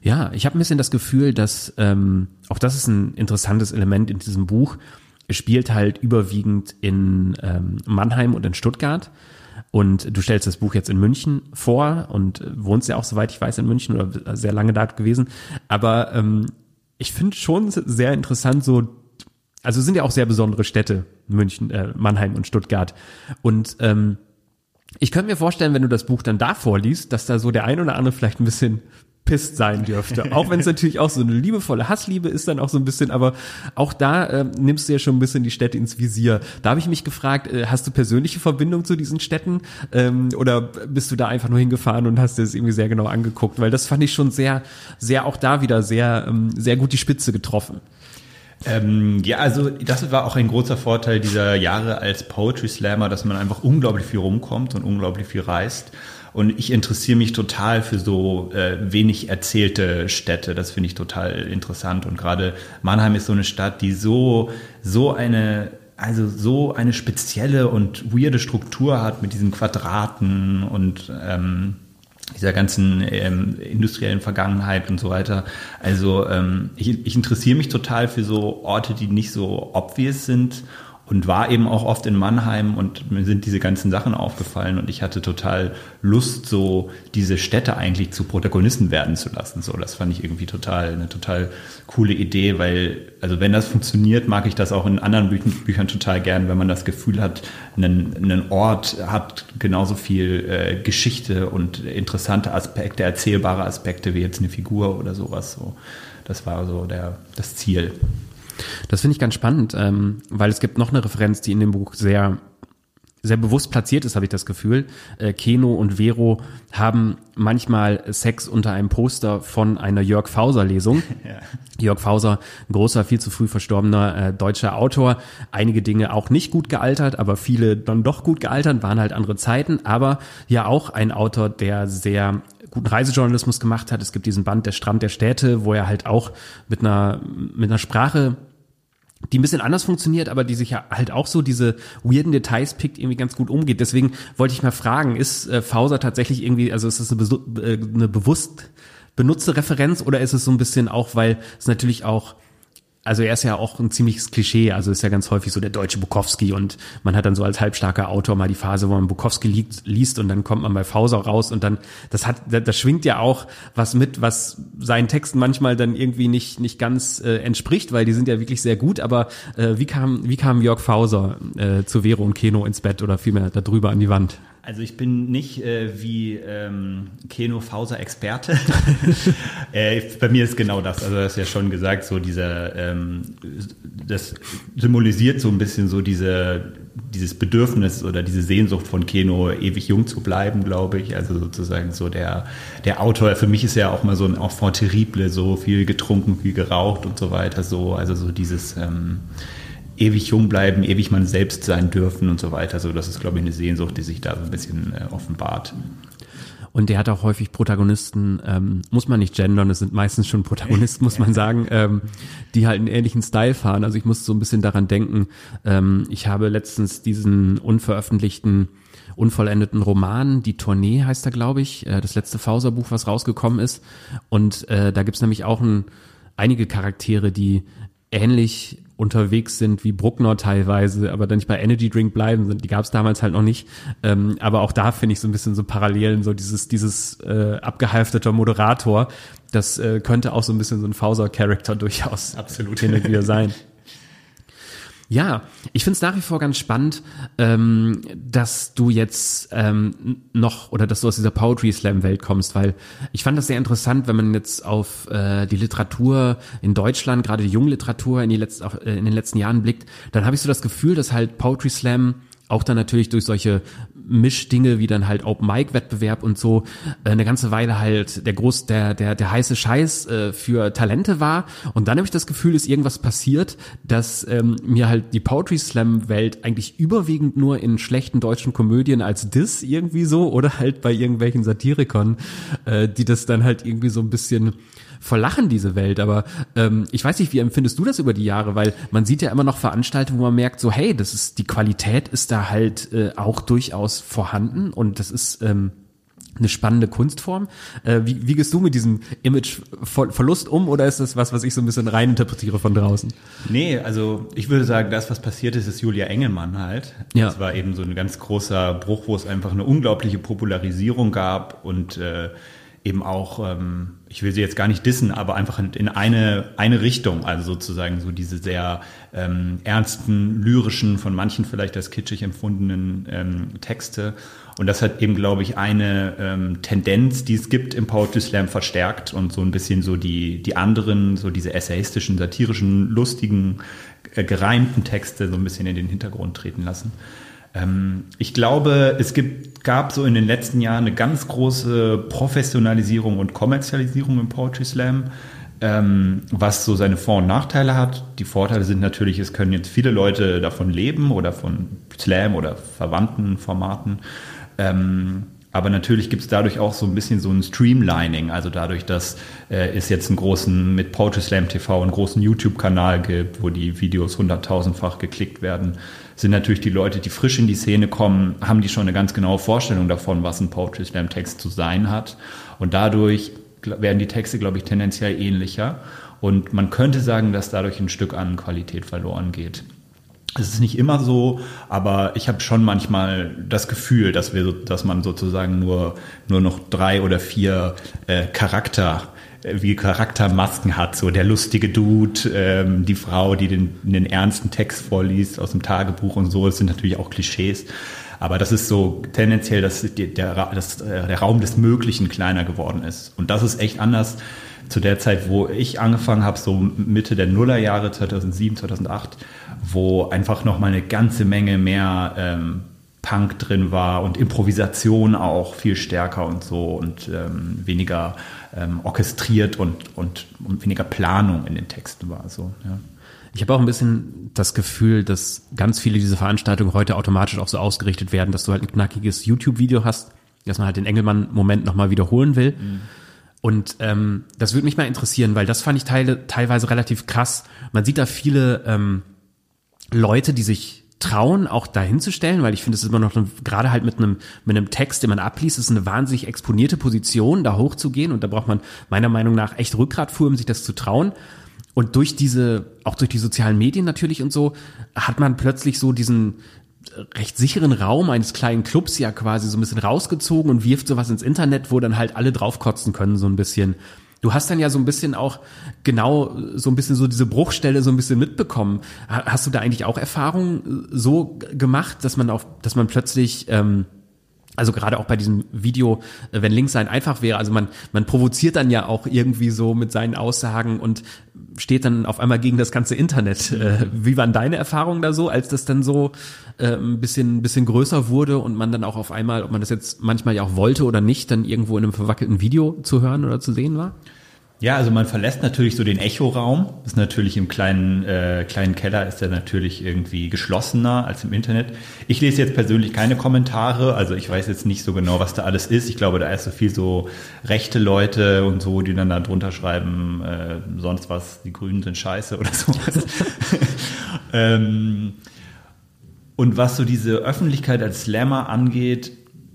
Ja, ich habe ein bisschen das Gefühl, dass ähm, auch das ist ein interessantes Element in diesem Buch. Es spielt halt überwiegend in ähm, Mannheim und in Stuttgart. Und du stellst das Buch jetzt in München vor und wohnst ja auch, soweit ich weiß, in München oder sehr lange da gewesen. Aber ähm, ich finde schon sehr interessant, so, also sind ja auch sehr besondere Städte, München, äh, Mannheim und Stuttgart. Und ähm, ich könnte mir vorstellen, wenn du das Buch dann da vorliest, dass da so der ein oder andere vielleicht ein bisschen pisst sein dürfte. Auch wenn es natürlich auch so eine liebevolle Hassliebe ist dann auch so ein bisschen, aber auch da äh, nimmst du ja schon ein bisschen die Städte ins Visier. Da habe ich mich gefragt, äh, hast du persönliche Verbindung zu diesen Städten ähm, oder bist du da einfach nur hingefahren und hast dir das irgendwie sehr genau angeguckt? Weil das fand ich schon sehr, sehr auch da wieder sehr, ähm, sehr gut die Spitze getroffen. Ähm, ja, also das war auch ein großer Vorteil dieser Jahre als Poetry Slammer, dass man einfach unglaublich viel rumkommt und unglaublich viel reist. Und ich interessiere mich total für so äh, wenig erzählte Städte. Das finde ich total interessant. Und gerade Mannheim ist so eine Stadt, die so, so eine, also so eine spezielle und weirde Struktur hat mit diesen Quadraten und ähm, dieser ganzen ähm, industriellen Vergangenheit und so weiter. Also ähm, ich, ich interessiere mich total für so Orte, die nicht so obvious sind und war eben auch oft in Mannheim und mir sind diese ganzen Sachen aufgefallen und ich hatte total Lust, so diese Städte eigentlich zu Protagonisten werden zu lassen. So, das fand ich irgendwie total eine total coole Idee, weil also wenn das funktioniert, mag ich das auch in anderen Bü Büchern total gern, wenn man das Gefühl hat, ein, ein Ort hat genauso viel äh, Geschichte und interessante Aspekte, erzählbare Aspekte wie jetzt eine Figur oder sowas. So, das war so der das Ziel. Das finde ich ganz spannend, ähm, weil es gibt noch eine Referenz, die in dem Buch sehr sehr bewusst platziert ist, habe ich das Gefühl. Äh, Keno und Vero haben manchmal Sex unter einem Poster von einer Jörg Fauser Lesung. Ja. Jörg Fauser, ein großer, viel zu früh verstorbener äh, deutscher Autor. Einige Dinge auch nicht gut gealtert, aber viele dann doch gut gealtert, waren halt andere Zeiten. Aber ja auch ein Autor, der sehr guten Reisejournalismus gemacht hat. Es gibt diesen Band Der Strand der Städte, wo er halt auch mit einer, mit einer Sprache die ein bisschen anders funktioniert, aber die sich ja halt auch so diese weirden Details pickt, irgendwie ganz gut umgeht. Deswegen wollte ich mal fragen, ist äh, Fauser tatsächlich irgendwie, also ist das eine, äh, eine bewusst benutzte Referenz oder ist es so ein bisschen auch, weil es natürlich auch also er ist ja auch ein ziemliches Klischee, also ist ja ganz häufig so der deutsche Bukowski und man hat dann so als halbstarker Autor mal die Phase, wo man Bukowski liest, liest und dann kommt man bei Fauser raus und dann, das hat, das schwingt ja auch was mit, was seinen Texten manchmal dann irgendwie nicht, nicht ganz äh, entspricht, weil die sind ja wirklich sehr gut, aber äh, wie kam, wie kam Jörg Fauser äh, zu Vero und Keno ins Bett oder vielmehr da drüber an die Wand? Also ich bin nicht äh, wie ähm, Keno Fauser Experte. äh, bei mir ist genau das. Also das ist ja schon gesagt, so dieser, ähm, das symbolisiert so ein bisschen so diese, dieses Bedürfnis oder diese Sehnsucht von Keno, ewig jung zu bleiben, glaube ich. Also sozusagen so der, der Autor. Für mich ist ja auch mal so ein Enfant terrible, so viel getrunken, viel geraucht und so weiter. So, also so dieses ähm, ewig jung bleiben, ewig man selbst sein dürfen und so weiter. So, das ist, glaube ich, eine Sehnsucht, die sich da so ein bisschen äh, offenbart. Und der hat auch häufig Protagonisten, ähm, muss man nicht gendern, es sind meistens schon Protagonisten, muss man sagen, ähm, die halt einen ähnlichen Style fahren. Also ich muss so ein bisschen daran denken, ähm, ich habe letztens diesen unveröffentlichten unvollendeten Roman, die Tournee heißt er, glaube ich, äh, das letzte Fauser-Buch, was rausgekommen ist. Und äh, da gibt's nämlich auch ein, einige Charaktere, die ähnlich unterwegs sind wie Bruckner teilweise, aber dann nicht bei Energy Drink bleiben sind. Die gab es damals halt noch nicht. Ähm, aber auch da finde ich so ein bisschen so Parallelen, so dieses, dieses äh, abgehalfteter Moderator, das äh, könnte auch so ein bisschen so ein Fauser-Charakter durchaus Absolut hin und wieder sein. Ja, ich finde es nach wie vor ganz spannend, ähm, dass du jetzt ähm, noch oder dass du aus dieser Poetry Slam Welt kommst, weil ich fand das sehr interessant, wenn man jetzt auf äh, die Literatur in Deutschland, gerade die Jungliteratur in, die letzt, auch, äh, in den letzten Jahren blickt, dann habe ich so das Gefühl, dass halt Poetry Slam auch dann natürlich durch solche Mischdinge wie dann halt Open Mic Wettbewerb und so äh, eine ganze Weile halt der groß der der der heiße Scheiß äh, für Talente war. Und dann habe ich das Gefühl, ist irgendwas passiert, dass ähm, mir halt die Poetry Slam Welt eigentlich überwiegend nur in schlechten deutschen Komödien als Diss irgendwie so oder halt bei irgendwelchen Satirikern, äh, die das dann halt irgendwie so ein bisschen verlachen diese Welt. Aber ähm, ich weiß nicht, wie empfindest du das über die Jahre? Weil man sieht ja immer noch Veranstaltungen, wo man merkt, so hey, das ist die Qualität ist da halt äh, auch durchaus vorhanden und das ist ähm, eine spannende Kunstform. Äh, wie, wie gehst du mit diesem Imageverlust um oder ist das was, was ich so ein bisschen reininterpretiere von draußen? Nee, also ich würde sagen, das, was passiert ist, ist Julia Engelmann halt. Ja. Das war eben so ein ganz großer Bruch, wo es einfach eine unglaubliche Popularisierung gab und äh, eben auch, ähm, ich will sie jetzt gar nicht dissen, aber einfach in eine, eine Richtung, also sozusagen so diese sehr ähm, ernsten, lyrischen, von manchen vielleicht als kitschig empfundenen ähm, Texte. Und das hat eben, glaube ich, eine ähm, Tendenz, die es gibt im Poetry Slam verstärkt und so ein bisschen so die, die anderen, so diese essayistischen, satirischen, lustigen, äh, gereimten Texte so ein bisschen in den Hintergrund treten lassen. Ähm, ich glaube, es gibt, gab so in den letzten Jahren eine ganz große Professionalisierung und Kommerzialisierung im Poetry Slam, ähm, was so seine Vor- und Nachteile hat. Die Vorteile sind natürlich, es können jetzt viele Leute davon leben oder von Slam oder verwandten Formaten. Ähm, aber natürlich gibt es dadurch auch so ein bisschen so ein Streamlining, also dadurch, dass äh, es jetzt einen großen, mit Poetry Slam TV einen großen YouTube-Kanal gibt, wo die Videos hunderttausendfach geklickt werden, sind natürlich die Leute, die frisch in die Szene kommen, haben die schon eine ganz genaue Vorstellung davon, was ein Poetry Slam Text zu sein hat. Und dadurch werden die Texte, glaube ich, tendenziell ähnlicher. Und man könnte sagen, dass dadurch ein Stück an Qualität verloren geht. Es ist nicht immer so, aber ich habe schon manchmal das Gefühl, dass wir, dass man sozusagen nur nur noch drei oder vier äh, Charakter wie Charaktermasken hat, so der lustige Dude, ähm, die Frau, die den, den ernsten Text vorliest aus dem Tagebuch und so. Das sind natürlich auch Klischees. Aber das ist so tendenziell, dass der, dass äh, der Raum des Möglichen kleiner geworden ist. Und das ist echt anders zu der Zeit, wo ich angefangen habe, so Mitte der Nullerjahre, 2007, 2008, wo einfach noch mal eine ganze Menge mehr ähm, Punk drin war und Improvisation auch viel stärker und so und ähm, weniger ähm, orchestriert und, und, und, weniger Planung in den Texten war. So, ja. Ich habe auch ein bisschen das Gefühl, dass ganz viele dieser Veranstaltungen heute automatisch auch so ausgerichtet werden, dass du halt ein knackiges YouTube-Video hast dass man halt den Engelmann-Moment nochmal wiederholen will. Mhm. Und ähm, das würde mich mal interessieren, weil das fand ich teile, teilweise relativ krass. Man sieht da viele ähm, Leute, die sich trauen, auch dahin zu stellen, weil ich finde, es ist immer noch gerade halt mit einem mit einem Text, den man abliest, ist eine wahnsinnig exponierte Position, da hochzugehen und da braucht man meiner Meinung nach echt Rückgratfuhr, um sich das zu trauen. Und durch diese, auch durch die sozialen Medien natürlich und so, hat man plötzlich so diesen recht sicheren Raum eines kleinen Clubs ja quasi so ein bisschen rausgezogen und wirft sowas ins Internet, wo dann halt alle draufkotzen können, so ein bisschen. Du hast dann ja so ein bisschen auch genau so ein bisschen so diese Bruchstelle so ein bisschen mitbekommen. Hast du da eigentlich auch Erfahrungen so gemacht, dass man auch, dass man plötzlich ähm, also gerade auch bei diesem Video, äh, wenn links sein einfach wäre, also man, man provoziert dann ja auch irgendwie so mit seinen Aussagen und steht dann auf einmal gegen das ganze Internet. Äh, wie waren deine Erfahrungen da so, als das dann so äh, ein bisschen, bisschen größer wurde und man dann auch auf einmal, ob man das jetzt manchmal ja auch wollte oder nicht, dann irgendwo in einem verwackelten Video zu hören oder zu sehen war? Ja, also man verlässt natürlich so den Echoraum. Ist natürlich im kleinen, äh, kleinen Keller ist er natürlich irgendwie geschlossener als im Internet. Ich lese jetzt persönlich keine Kommentare, also ich weiß jetzt nicht so genau, was da alles ist. Ich glaube, da ist so viel so rechte Leute und so, die dann da drunter schreiben, äh, sonst was, die Grünen sind scheiße oder sowas. ähm, und was so diese Öffentlichkeit als Slammer angeht,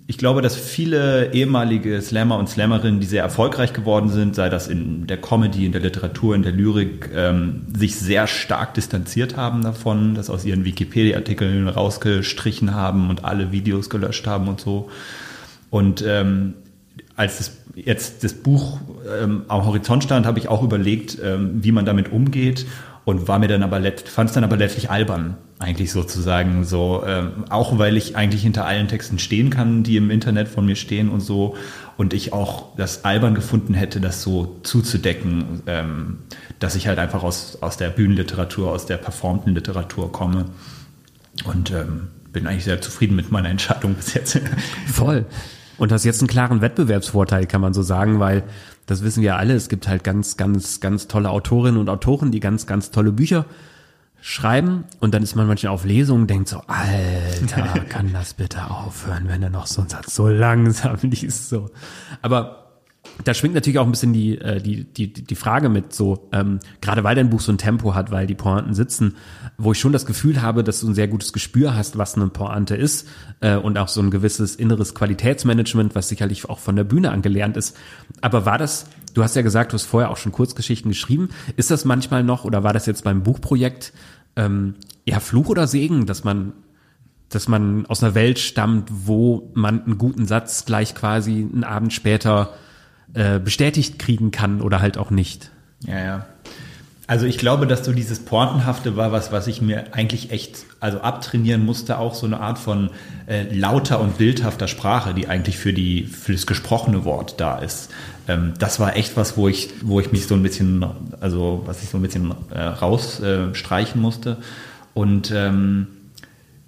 ich glaube, dass viele ehemalige Slammer und Slammerinnen, die sehr erfolgreich geworden sind, sei das in der Comedy, in der Literatur, in der Lyrik, ähm, sich sehr stark distanziert haben davon, das aus ihren Wikipedia-Artikeln rausgestrichen haben und alle Videos gelöscht haben und so. Und ähm, als das, jetzt das Buch ähm, am Horizont stand, habe ich auch überlegt, ähm, wie man damit umgeht und war mir dann aber fand es dann aber letztlich albern eigentlich sozusagen so, ähm, auch weil ich eigentlich hinter allen Texten stehen kann, die im Internet von mir stehen und so, und ich auch das albern gefunden hätte, das so zuzudecken, ähm, dass ich halt einfach aus, aus der Bühnenliteratur, aus der performten Literatur komme und ähm, bin eigentlich sehr zufrieden mit meiner Entscheidung bis jetzt. Voll. Und hast jetzt einen klaren Wettbewerbsvorteil, kann man so sagen, weil das wissen wir alle, es gibt halt ganz, ganz, ganz tolle Autorinnen und Autoren, die ganz, ganz tolle Bücher schreiben und dann ist man manchmal auf Lesungen und denkt so, Alter, kann das bitte aufhören, wenn er noch so einen Satz so langsam liest, so. Aber da schwingt natürlich auch ein bisschen die, äh, die, die, die Frage mit so, ähm, gerade weil dein Buch so ein Tempo hat, weil die Pointen sitzen, wo ich schon das Gefühl habe, dass du ein sehr gutes Gespür hast, was eine Pointe ist äh, und auch so ein gewisses inneres Qualitätsmanagement, was sicherlich auch von der Bühne angelernt ist. Aber war das, du hast ja gesagt, du hast vorher auch schon Kurzgeschichten geschrieben, ist das manchmal noch oder war das jetzt beim Buchprojekt ähm, eher Fluch oder Segen, dass man dass man aus einer Welt stammt, wo man einen guten Satz gleich quasi einen Abend später äh, bestätigt kriegen kann oder halt auch nicht. Ja, ja. Also ich glaube, dass so dieses Pointenhafte war was, was ich mir eigentlich echt also abtrainieren musste, auch so eine Art von äh, lauter und bildhafter Sprache, die eigentlich für die für das gesprochene Wort da ist. Ähm, das war echt was, wo ich wo ich mich so ein bisschen also was ich so ein bisschen äh, rausstreichen äh, musste. Und ähm,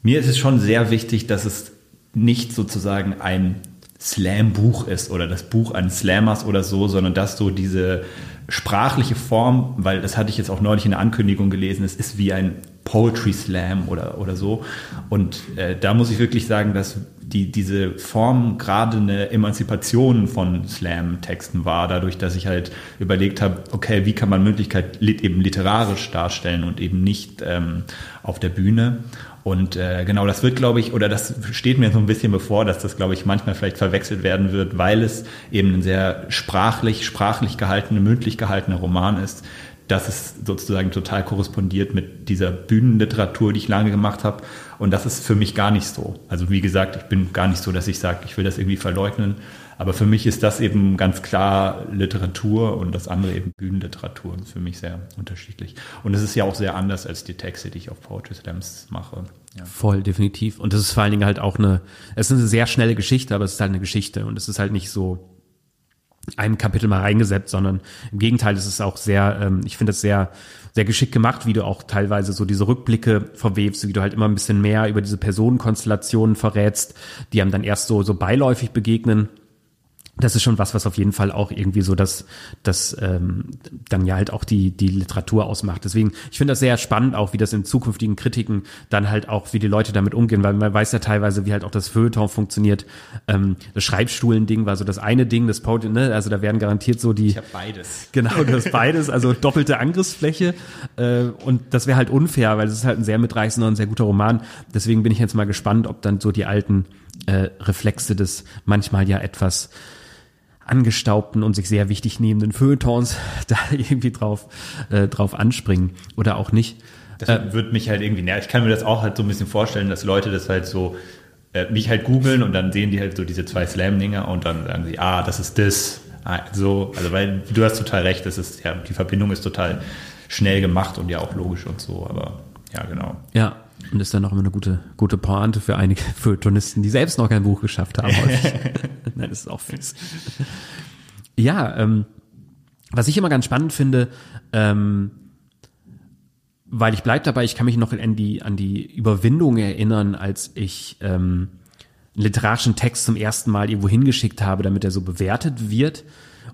mir ist es schon sehr wichtig, dass es nicht sozusagen ein Slam-Buch ist oder das Buch eines Slammers oder so, sondern dass so diese sprachliche Form, weil das hatte ich jetzt auch neulich in der Ankündigung gelesen, es ist wie ein Poetry Slam oder, oder so. Und äh, da muss ich wirklich sagen, dass die, diese Form gerade eine Emanzipation von Slam-Texten war, dadurch, dass ich halt überlegt habe, okay, wie kann man Möglichkeit eben literarisch darstellen und eben nicht ähm, auf der Bühne. Und äh, genau, das wird, glaube ich, oder das steht mir so ein bisschen bevor, dass das, glaube ich, manchmal vielleicht verwechselt werden wird, weil es eben ein sehr sprachlich, sprachlich gehaltener, mündlich gehaltener Roman ist, dass es sozusagen total korrespondiert mit dieser Bühnenliteratur, die ich lange gemacht habe. Und das ist für mich gar nicht so. Also wie gesagt, ich bin gar nicht so, dass ich sage, ich will das irgendwie verleugnen, aber für mich ist das eben ganz klar Literatur und das andere eben Bühnenliteratur. Das ist für mich sehr unterschiedlich. Und es ist ja auch sehr anders als die Texte, die ich auf Poetry Slams mache. Ja. Voll, definitiv. Und das ist vor allen Dingen halt auch eine, es ist eine sehr schnelle Geschichte, aber es ist halt eine Geschichte und es ist halt nicht so einem Kapitel mal reingesetzt, sondern im Gegenteil, es ist auch sehr, ähm, ich finde das sehr, sehr geschickt gemacht, wie du auch teilweise so diese Rückblicke verwebst, wie du halt immer ein bisschen mehr über diese Personenkonstellationen verrätst, die einem dann erst so, so beiläufig begegnen das ist schon was, was auf jeden Fall auch irgendwie so das, das ähm, dann ja halt auch die die Literatur ausmacht. Deswegen, ich finde das sehr spannend, auch wie das in zukünftigen Kritiken dann halt auch, wie die Leute damit umgehen, weil man weiß ja teilweise, wie halt auch das Feuilleton funktioniert. Ähm, das Schreibstuhlending war so das eine Ding, das Podium, ne? Also da werden garantiert so die. Ich habe beides. Genau, das beides, also doppelte Angriffsfläche. Äh, und das wäre halt unfair, weil es ist halt ein sehr mitreißender und sehr guter Roman. Deswegen bin ich jetzt mal gespannt, ob dann so die alten äh, Reflexe des manchmal ja etwas angestaubten und sich sehr wichtig nehmenden Feuilletons da irgendwie drauf, äh, drauf anspringen oder auch nicht. Das äh, wird mich halt irgendwie nerven. Ich kann mir das auch halt so ein bisschen vorstellen, dass Leute das halt so äh, mich halt googeln und dann sehen die halt so diese zwei Slam-Dinger und dann sagen sie, ah, das ist das. Ah, so, also weil du hast total recht, das ist ja, die Verbindung ist total schnell gemacht und ja auch logisch und so, aber ja, genau. Ja, und ist dann auch immer eine gute, gute Pointe für einige Feuilletonisten, die selbst noch kein Buch geschafft haben. Nein, das ist auch fies. Ja, ähm, was ich immer ganz spannend finde, ähm, weil ich bleib dabei, ich kann mich noch an die, an die Überwindung erinnern, als ich ähm, einen literarischen Text zum ersten Mal irgendwo hingeschickt habe, damit er so bewertet wird.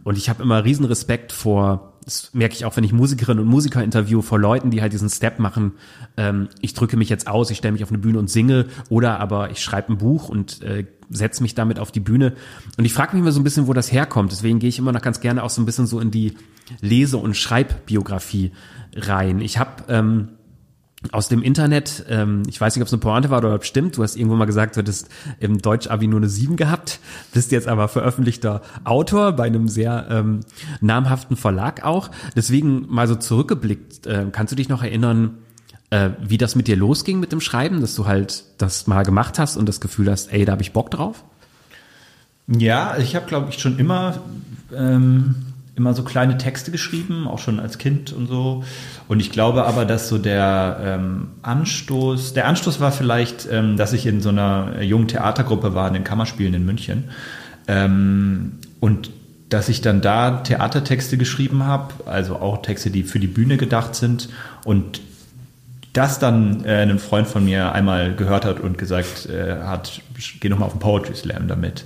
Und ich habe immer riesen Respekt vor das merke ich auch, wenn ich Musikerinnen und Musiker interview vor Leuten, die halt diesen Step machen, ähm, ich drücke mich jetzt aus, ich stelle mich auf eine Bühne und singe oder aber ich schreibe ein Buch und äh, setze mich damit auf die Bühne. Und ich frage mich immer so ein bisschen, wo das herkommt. Deswegen gehe ich immer noch ganz gerne auch so ein bisschen so in die Lese- und Schreibbiografie rein. Ich habe ähm, aus dem Internet, ähm, ich weiß nicht, ob es eine Pointe war oder ob es stimmt, du hast irgendwo mal gesagt, du hättest im Deutsch-Abi nur eine 7 gehabt, bist jetzt aber veröffentlichter Autor bei einem sehr ähm, namhaften Verlag auch. Deswegen mal so zurückgeblickt, äh, kannst du dich noch erinnern, äh, wie das mit dir losging mit dem Schreiben, dass du halt das mal gemacht hast und das Gefühl hast, ey, da habe ich Bock drauf? Ja, ich habe, glaube ich, schon immer ähm, immer so kleine Texte geschrieben, auch schon als Kind und so. Und ich glaube aber, dass so der ähm, Anstoß, der Anstoß war vielleicht, ähm, dass ich in so einer jungen Theatergruppe war, in den Kammerspielen in München. Ähm, und dass ich dann da Theatertexte geschrieben habe, also auch Texte, die für die Bühne gedacht sind. Und das dann äh, ein Freund von mir einmal gehört hat und gesagt äh, hat, geh nochmal auf den Poetry Slam damit.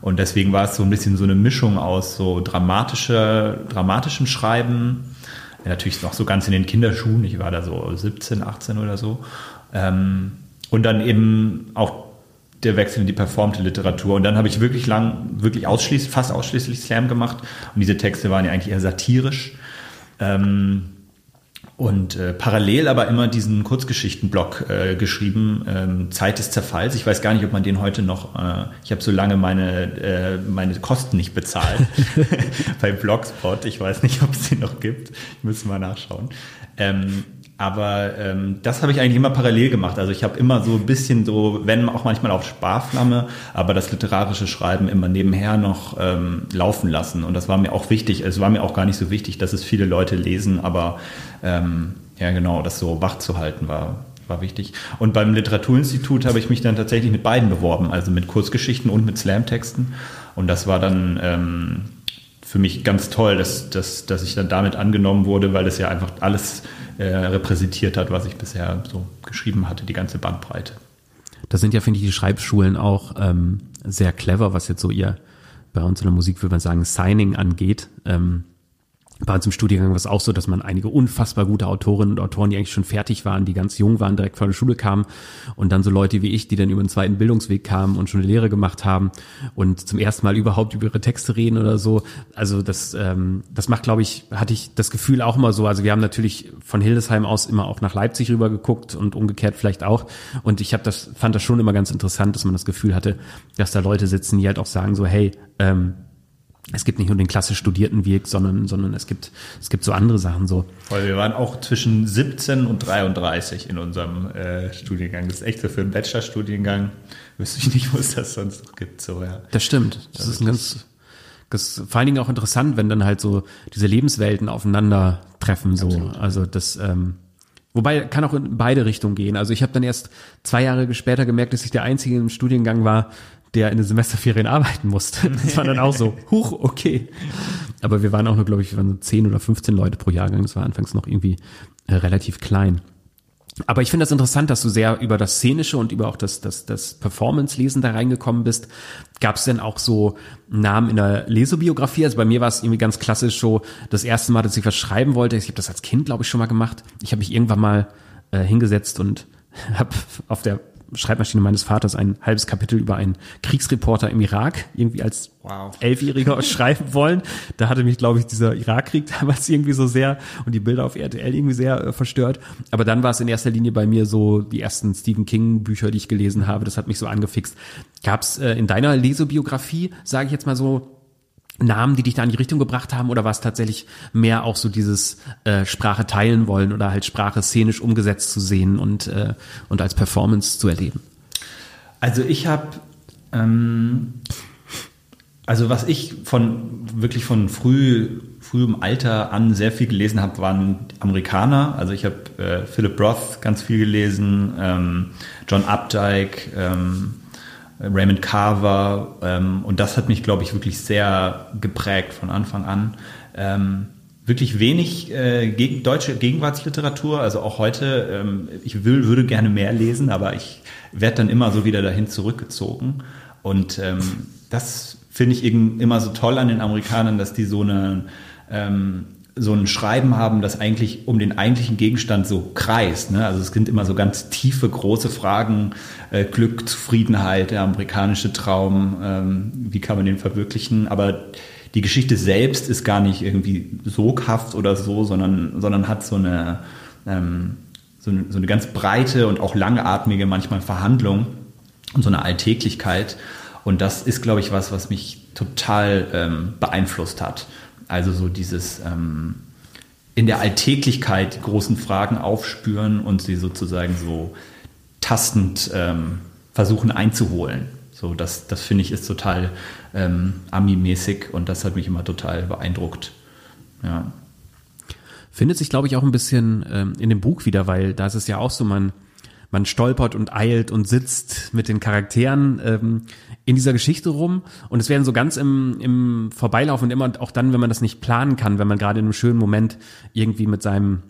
Und deswegen war es so ein bisschen so eine Mischung aus so dramatischer, dramatischem Schreiben, ja, natürlich noch so ganz in den Kinderschuhen, ich war da so 17, 18 oder so. Ähm, und dann eben auch der Wechsel in die performte Literatur. Und dann habe ich wirklich lang, wirklich ausschließlich, fast ausschließlich Slam gemacht. Und diese Texte waren ja eigentlich eher satirisch. Ähm, und äh, parallel aber immer diesen Kurzgeschichtenblock äh, geschrieben, ähm, Zeit des Zerfalls. Ich weiß gar nicht, ob man den heute noch, äh, ich habe so lange meine, äh, meine Kosten nicht bezahlt bei Blogspot. Ich weiß nicht, ob es den noch gibt. Müsste mal nachschauen. Ähm, aber ähm, das habe ich eigentlich immer parallel gemacht. Also ich habe immer so ein bisschen so, wenn auch manchmal auf Sparflamme, aber das literarische Schreiben immer nebenher noch ähm, laufen lassen. Und das war mir auch wichtig. Es war mir auch gar nicht so wichtig, dass es viele Leute lesen, aber ähm, ja genau, das so wach zu halten war, war wichtig. Und beim Literaturinstitut habe ich mich dann tatsächlich mit beiden beworben, also mit Kurzgeschichten und mit Slamtexten. Und das war dann ähm, für mich ganz toll, dass, dass, dass ich dann damit angenommen wurde, weil es ja einfach alles äh, repräsentiert hat, was ich bisher so geschrieben hatte, die ganze Bandbreite. Da sind ja, finde ich, die Schreibschulen auch ähm, sehr clever, was jetzt so ihr bei uns in der Musik würde man sagen, Signing angeht. Ähm, bei uns im Studiengang war es auch so, dass man einige unfassbar gute Autorinnen und Autoren, die eigentlich schon fertig waren, die ganz jung waren, direkt von der Schule kamen und dann so Leute wie ich, die dann über den zweiten Bildungsweg kamen und schon eine Lehre gemacht haben und zum ersten Mal überhaupt über ihre Texte reden oder so. Also das, ähm, das macht, glaube ich, hatte ich das Gefühl auch immer so. Also wir haben natürlich von Hildesheim aus immer auch nach Leipzig rüber geguckt und umgekehrt vielleicht auch. Und ich habe das, fand das schon immer ganz interessant, dass man das Gefühl hatte, dass da Leute sitzen, die halt auch sagen so, hey, ähm, es gibt nicht nur den klassisch studierten Weg, sondern, sondern es gibt, es gibt so andere Sachen so. Weil wir waren auch zwischen 17 und 33 in unserem äh, Studiengang. Das ist echt so für einen Bachelorstudiengang. Wüsste ich nicht, wo es das sonst noch gibt. So, ja. Das stimmt. Das, das ist ein ganz, das vor allen Dingen auch interessant, wenn dann halt so diese Lebenswelten aufeinandertreffen. So. Absolut. Also das, ähm, Wobei kann auch in beide Richtungen gehen. Also ich habe dann erst zwei Jahre später gemerkt, dass ich der Einzige im Studiengang war, der in den Semesterferien arbeiten musste. Das war dann auch so, huch, okay. Aber wir waren auch nur, glaube ich, wir waren so 10 oder 15 Leute pro Jahrgang. Das war anfangs noch irgendwie äh, relativ klein. aber ich finde das interessant, dass du sehr über das Szenische und über auch das, das, das Performance-Lesen da reingekommen bist. Gab es denn auch so Namen in der Lesebiografie? Also bei mir war es irgendwie ganz klassisch so das erste Mal, dass ich was schreiben wollte. Ich habe das als Kind, glaube ich, schon mal gemacht. Ich habe mich irgendwann mal äh, hingesetzt und habe auf der Schreibmaschine meines Vaters ein halbes Kapitel über einen Kriegsreporter im Irak irgendwie als wow. Elfjähriger schreiben wollen. Da hatte mich, glaube ich, dieser Irakkrieg damals irgendwie so sehr und die Bilder auf RTL irgendwie sehr äh, verstört. Aber dann war es in erster Linie bei mir so die ersten Stephen King Bücher, die ich gelesen habe. Das hat mich so angefixt. Gab es äh, in deiner Lesebiografie, sage ich jetzt mal so, Namen, die dich da in die Richtung gebracht haben, oder war es tatsächlich mehr auch so dieses äh, Sprache teilen wollen oder halt Sprache szenisch umgesetzt zu sehen und, äh, und als Performance zu erleben? Also ich habe, ähm, also was ich von wirklich von früh, frühem Alter an sehr viel gelesen habe, waren Amerikaner. Also ich habe äh, Philip Roth ganz viel gelesen, ähm, John Updike, ähm, Raymond Carver ähm, und das hat mich, glaube ich, wirklich sehr geprägt von Anfang an. Ähm, wirklich wenig äh, gegen, deutsche Gegenwartsliteratur, also auch heute, ähm, ich will, würde gerne mehr lesen, aber ich werde dann immer so wieder dahin zurückgezogen. Und ähm, das finde ich immer so toll an den Amerikanern, dass die so eine ähm, so ein Schreiben haben, das eigentlich um den eigentlichen Gegenstand so kreist. Ne? Also es sind immer so ganz tiefe, große Fragen, äh, Glück, Zufriedenheit, der amerikanische Traum, ähm, wie kann man den verwirklichen. Aber die Geschichte selbst ist gar nicht irgendwie soghaft oder so, sondern, sondern hat so eine, ähm, so eine, so eine ganz breite und auch langatmige manchmal Verhandlung und so eine Alltäglichkeit. Und das ist, glaube ich, was, was mich total ähm, beeinflusst hat. Also so dieses ähm, in der Alltäglichkeit die großen Fragen aufspüren und sie sozusagen so tastend ähm, versuchen einzuholen. So, das, das finde ich ist total ähm, Ami-mäßig und das hat mich immer total beeindruckt. Ja. Findet sich, glaube ich, auch ein bisschen ähm, in dem Buch wieder, weil da ist es ja auch so, man man stolpert und eilt und sitzt mit den Charakteren ähm, in dieser Geschichte rum und es werden so ganz im, im Vorbeilauf und immer auch dann, wenn man das nicht planen kann, wenn man gerade in einem schönen Moment irgendwie mit seinem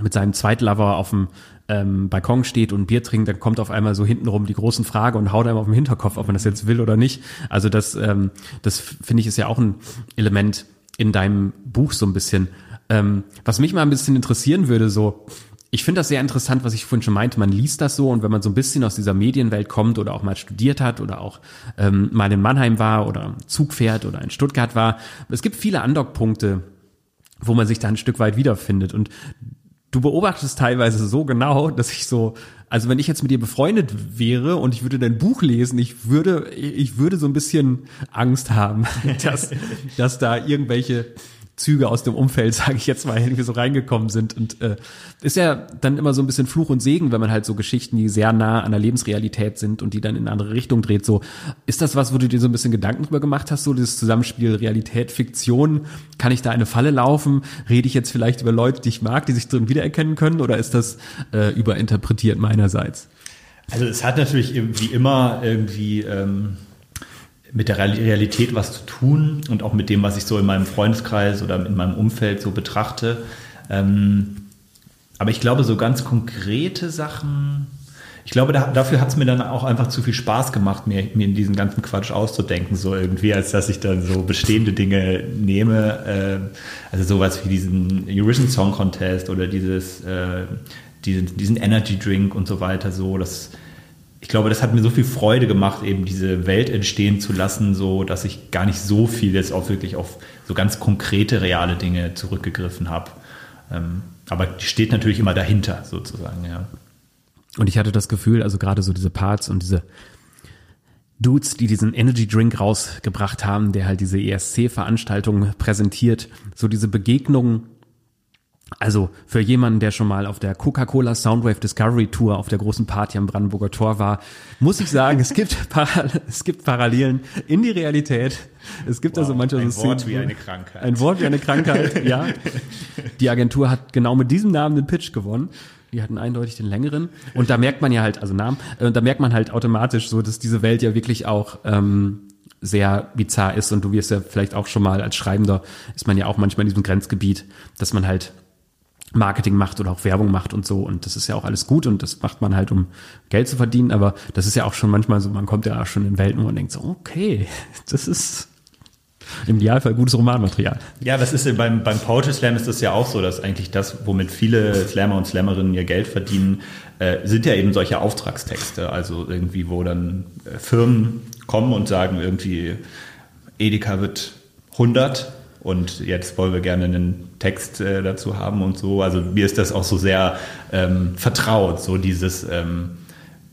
mit seinem Zweitlover auf dem ähm, Balkon steht und Bier trinkt, dann kommt auf einmal so hintenrum die großen Frage und haut einem auf den Hinterkopf, ob man das jetzt will oder nicht. Also das, ähm, das finde ich ist ja auch ein Element in deinem Buch so ein bisschen. Ähm, was mich mal ein bisschen interessieren würde, so ich finde das sehr interessant, was ich vorhin schon meinte. Man liest das so und wenn man so ein bisschen aus dieser Medienwelt kommt oder auch mal studiert hat oder auch ähm, mal in Mannheim war oder Zug fährt oder in Stuttgart war, es gibt viele Andockpunkte, wo man sich da ein Stück weit wiederfindet. Und du beobachtest teilweise so genau, dass ich so, also wenn ich jetzt mit dir befreundet wäre und ich würde dein Buch lesen, ich würde, ich würde so ein bisschen Angst haben, dass, dass da irgendwelche Züge aus dem Umfeld, sage ich jetzt mal, irgendwie so reingekommen sind. Und äh, ist ja dann immer so ein bisschen Fluch und Segen, wenn man halt so Geschichten, die sehr nah an der Lebensrealität sind und die dann in eine andere Richtung dreht. So, ist das was, wo du dir so ein bisschen Gedanken drüber gemacht hast, so dieses Zusammenspiel Realität, Fiktion? Kann ich da eine Falle laufen? Rede ich jetzt vielleicht über Leute, die ich mag, die sich drin wiedererkennen können? Oder ist das äh, überinterpretiert meinerseits? Also es hat natürlich wie immer irgendwie ähm, mit der Realität was zu tun und auch mit dem, was ich so in meinem Freundeskreis oder in meinem Umfeld so betrachte. Ähm, aber ich glaube, so ganz konkrete Sachen, ich glaube, da, dafür hat es mir dann auch einfach zu viel Spaß gemacht, mir, mir in diesen ganzen Quatsch auszudenken, so irgendwie, als dass ich dann so bestehende Dinge nehme. Äh, also sowas wie diesen Eurovision Song Contest oder dieses, äh, diesen, diesen Energy Drink und so weiter, so, das ich glaube, das hat mir so viel Freude gemacht, eben diese Welt entstehen zu lassen, so dass ich gar nicht so viel jetzt auch wirklich auf so ganz konkrete, reale Dinge zurückgegriffen habe. Ähm, aber die steht natürlich immer dahinter, sozusagen, ja. Und ich hatte das Gefühl, also gerade so diese Parts und diese Dudes, die diesen Energy Drink rausgebracht haben, der halt diese ESC-Veranstaltung präsentiert, so diese Begegnungen also für jemanden, der schon mal auf der Coca-Cola Soundwave Discovery Tour auf der großen Party am Brandenburger Tor war, muss ich sagen, es gibt, es gibt Parallelen in die Realität. Es gibt wow, also manchmal ein so Wort wie eine Krankheit. Ein Wort wie eine Krankheit, ja. Die Agentur hat genau mit diesem Namen den Pitch gewonnen. Die hatten eindeutig den längeren. Und da merkt man ja halt, also Namen, äh, da merkt man halt automatisch so, dass diese Welt ja wirklich auch ähm, sehr bizarr ist. Und du wirst ja vielleicht auch schon mal als Schreibender, ist man ja auch manchmal in diesem Grenzgebiet, dass man halt Marketing macht oder auch Werbung macht und so. Und das ist ja auch alles gut und das macht man halt, um Geld zu verdienen. Aber das ist ja auch schon manchmal so, man kommt ja auch schon in Welten und denkt so, okay, das ist im Idealfall gutes Romanmaterial. Ja, das ist beim, beim Poetry Slam ist das ja auch so, dass eigentlich das, womit viele Slammer und Slammerinnen ihr Geld verdienen, äh, sind ja eben solche Auftragstexte. Also irgendwie, wo dann äh, Firmen kommen und sagen irgendwie, Edeka wird 100 und jetzt wollen wir gerne einen Text äh, dazu haben und so. Also mir ist das auch so sehr ähm, vertraut, so dieses, ähm,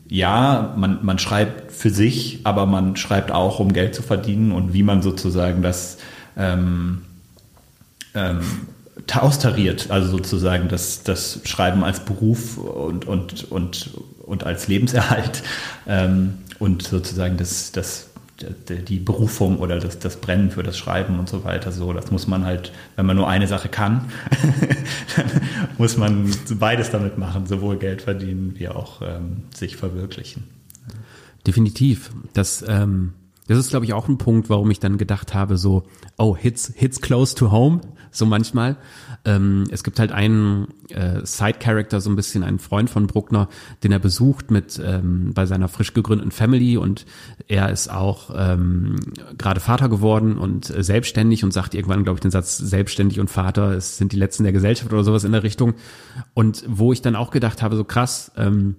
ja, man, man schreibt für sich, aber man schreibt auch, um Geld zu verdienen und wie man sozusagen das ähm, ähm, austariert, also sozusagen das, das Schreiben als Beruf und, und, und, und als Lebenserhalt ähm, und sozusagen das, das die Berufung oder das, das Brennen für das Schreiben und so weiter. So, das muss man halt, wenn man nur eine Sache kann, dann muss man beides damit machen, sowohl Geld verdienen wie auch ähm, sich verwirklichen. Definitiv. Das, ähm, das ist, glaube ich, auch ein Punkt, warum ich dann gedacht habe, so, oh, Hits, Hits close to home, so manchmal. Ähm, es gibt halt einen äh, Side-Character, so ein bisschen einen Freund von Bruckner, den er besucht mit ähm, bei seiner frisch gegründeten Family und er ist auch ähm, gerade Vater geworden und äh, selbstständig und sagt irgendwann, glaube ich, den Satz selbstständig und Vater, es sind die Letzten der Gesellschaft oder sowas in der Richtung. Und wo ich dann auch gedacht habe, so krass, ähm,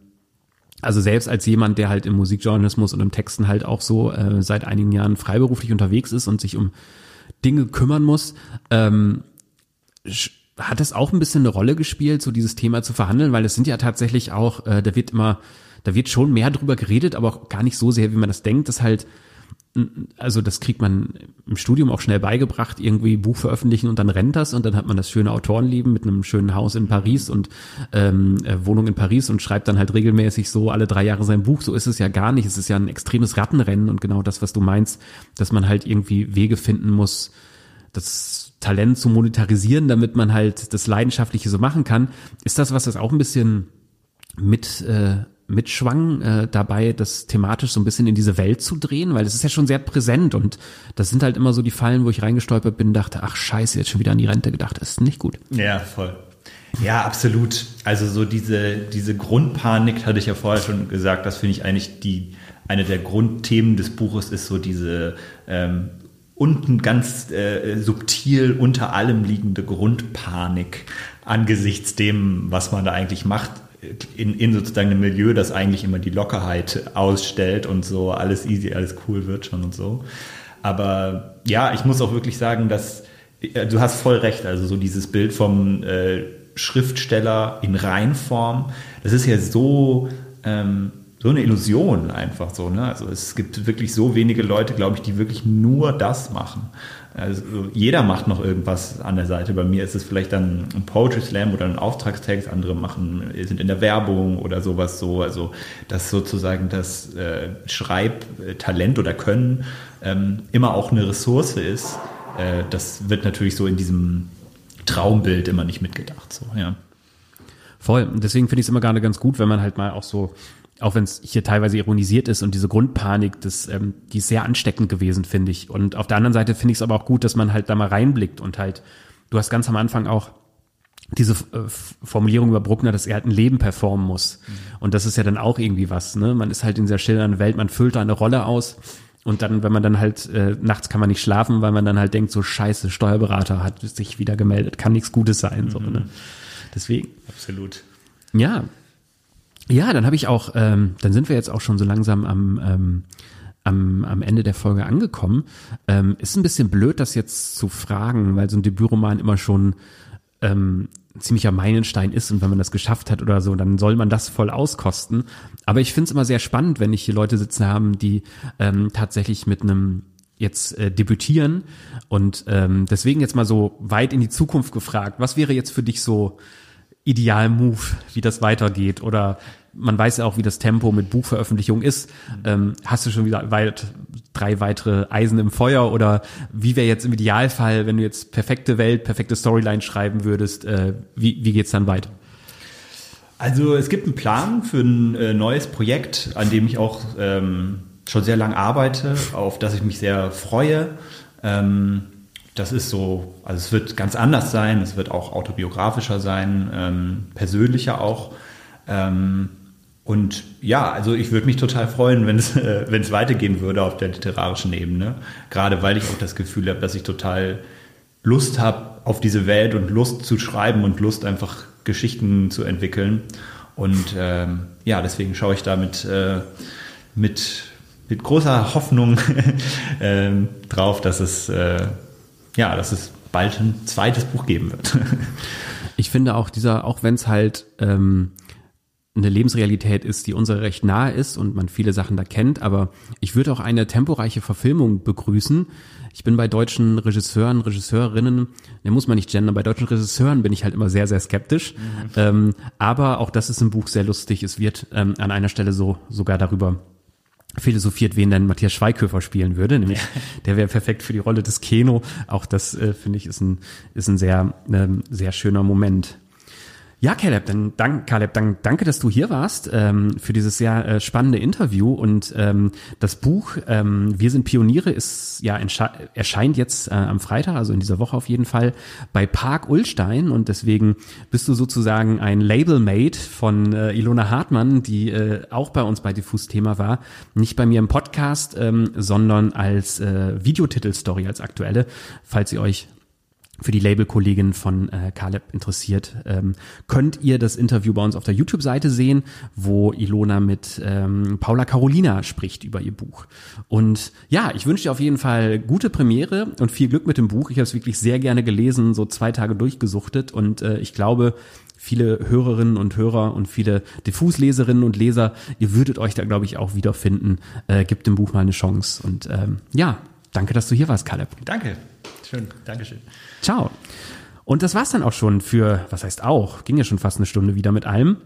also selbst als jemand, der halt im Musikjournalismus und im Texten halt auch so äh, seit einigen Jahren freiberuflich unterwegs ist und sich um Dinge kümmern muss, ähm, hat es auch ein bisschen eine Rolle gespielt, so dieses Thema zu verhandeln, weil es sind ja tatsächlich auch, äh, da wird immer, da wird schon mehr drüber geredet, aber auch gar nicht so sehr, wie man das denkt, dass halt, also das kriegt man im Studium auch schnell beigebracht, irgendwie Buch veröffentlichen und dann rennt das und dann hat man das schöne Autorenleben mit einem schönen Haus in Paris und ähm, äh, Wohnung in Paris und schreibt dann halt regelmäßig so alle drei Jahre sein Buch. So ist es ja gar nicht. Es ist ja ein extremes Rattenrennen und genau das, was du meinst, dass man halt irgendwie Wege finden muss, das Talent zu monetarisieren, damit man halt das Leidenschaftliche so machen kann. Ist das was, das auch ein bisschen mit äh, mitschwang äh, dabei, das thematisch so ein bisschen in diese Welt zu drehen, weil es ist ja schon sehr präsent und das sind halt immer so die Fallen, wo ich reingestolpert bin, dachte, ach scheiße, jetzt schon wieder an die Rente gedacht, das ist nicht gut. Ja, voll. Ja, absolut. Also so diese, diese Grundpanik hatte ich ja vorher schon gesagt, das finde ich eigentlich die, eine der Grundthemen des Buches ist so diese ähm, unten ganz äh, subtil unter allem liegende Grundpanik angesichts dem, was man da eigentlich macht, in, in sozusagen einem Milieu, das eigentlich immer die Lockerheit ausstellt und so alles easy, alles cool wird schon und so. Aber ja, ich muss auch wirklich sagen, dass äh, du hast voll recht, also so dieses Bild vom äh, Schriftsteller in Reinform, das ist ja so ähm, so eine Illusion einfach so. Ne? Also es gibt wirklich so wenige Leute, glaube ich, die wirklich nur das machen. Also jeder macht noch irgendwas an der Seite. Bei mir ist es vielleicht dann ein Poetry Slam oder ein Auftragstext. Andere machen, sind in der Werbung oder sowas so. Also dass sozusagen das äh, Schreibtalent oder Können ähm, immer auch eine Ressource ist. Äh, das wird natürlich so in diesem Traumbild immer nicht mitgedacht. So, ja. Voll. Deswegen finde ich es immer gerade ganz gut, wenn man halt mal auch so auch wenn es hier teilweise ironisiert ist und diese Grundpanik, das, ähm, die ist sehr ansteckend gewesen, finde ich. Und auf der anderen Seite finde ich es aber auch gut, dass man halt da mal reinblickt und halt, du hast ganz am Anfang auch diese äh, Formulierung über Bruckner, dass er halt ein Leben performen muss. Mhm. Und das ist ja dann auch irgendwie was, ne? Man ist halt in dieser schillernden Welt, man füllt da eine Rolle aus. Und dann, wenn man dann halt, äh, nachts kann man nicht schlafen, weil man dann halt denkt, so scheiße, Steuerberater hat sich wieder gemeldet, kann nichts Gutes sein, mhm. so, ne? Deswegen. Absolut. Ja, ja, dann habe ich auch, ähm, dann sind wir jetzt auch schon so langsam am, ähm, am, am Ende der Folge angekommen. Ähm, ist ein bisschen blöd, das jetzt zu fragen, weil so ein Debütroman immer schon ähm, ziemlicher Meilenstein ist und wenn man das geschafft hat oder so, dann soll man das voll auskosten. Aber ich finde es immer sehr spannend, wenn ich hier Leute sitzen haben, die ähm, tatsächlich mit einem jetzt äh, debütieren und ähm, deswegen jetzt mal so weit in die Zukunft gefragt, was wäre jetzt für dich so Ideal-Move, wie das weitergeht oder man weiß ja auch, wie das Tempo mit Buchveröffentlichung ist. Ähm, hast du schon wieder weit, drei weitere Eisen im Feuer oder wie wäre jetzt im Idealfall, wenn du jetzt perfekte Welt, perfekte Storyline schreiben würdest, äh, wie, wie geht's dann weiter? Also es gibt einen Plan für ein äh, neues Projekt, an dem ich auch ähm, schon sehr lange arbeite, auf das ich mich sehr freue. Ähm, das ist so, also es wird ganz anders sein, es wird auch autobiografischer sein, ähm, persönlicher auch. Ähm, und ja, also ich würde mich total freuen, wenn es, äh, wenn es weitergehen würde auf der literarischen Ebene. Gerade weil ich auch das Gefühl habe, dass ich total Lust habe auf diese Welt und Lust zu schreiben und Lust einfach Geschichten zu entwickeln. Und ähm, ja, deswegen schaue ich da mit, äh, mit, mit großer Hoffnung ähm, drauf, dass es, äh, ja, dass es bald ein zweites Buch geben wird. ich finde auch dieser, auch wenn es halt ähm, eine Lebensrealität ist, die unsere recht nahe ist und man viele Sachen da kennt, aber ich würde auch eine temporeiche Verfilmung begrüßen. Ich bin bei deutschen Regisseuren, Regisseurinnen, ne muss man nicht gendern, bei deutschen Regisseuren bin ich halt immer sehr, sehr skeptisch. Mhm. Ähm, aber auch das ist im Buch sehr lustig. Es wird ähm, an einer Stelle so sogar darüber philosophiert, wen denn Matthias Schweighöfer spielen würde, nämlich der wäre perfekt für die Rolle des Keno. Auch das äh, finde ich ist ein ist ein sehr ähm, sehr schöner Moment. Ja, Caleb, dann, dank, Caleb, dann danke, dass du hier warst ähm, für dieses sehr äh, spannende Interview. Und ähm, das Buch ähm, Wir sind Pioniere ist ja erscheint jetzt äh, am Freitag, also in dieser Woche auf jeden Fall, bei Park Ullstein. Und deswegen bist du sozusagen ein Labelmate von äh, Ilona Hartmann, die äh, auch bei uns bei Diffus Thema war. Nicht bei mir im Podcast, ähm, sondern als äh, Videotitelstory, als aktuelle, falls ihr euch für die Labelkollegin von äh, Caleb interessiert, ähm, könnt ihr das Interview bei uns auf der YouTube-Seite sehen, wo Ilona mit ähm, Paula Carolina spricht über ihr Buch. Und ja, ich wünsche dir auf jeden Fall gute Premiere und viel Glück mit dem Buch. Ich habe es wirklich sehr gerne gelesen, so zwei Tage durchgesuchtet und äh, ich glaube, viele Hörerinnen und Hörer und viele Diffusleserinnen und Leser, ihr würdet euch da, glaube ich, auch wiederfinden. Äh, gibt dem Buch mal eine Chance. Und ähm, ja, danke, dass du hier warst, Caleb. Danke. Schön. Dankeschön. Ciao. Und das war's dann auch schon für, was heißt auch, ging ja schon fast eine Stunde wieder mit allem.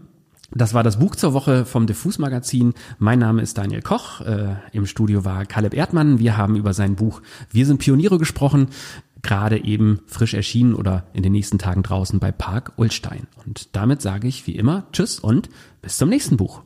Das war das Buch zur Woche vom Diffus Magazin. Mein Name ist Daniel Koch. Äh, Im Studio war Caleb Erdmann. Wir haben über sein Buch Wir sind Pioniere gesprochen. Gerade eben frisch erschienen oder in den nächsten Tagen draußen bei Park Ulstein. Und damit sage ich wie immer Tschüss und bis zum nächsten Buch.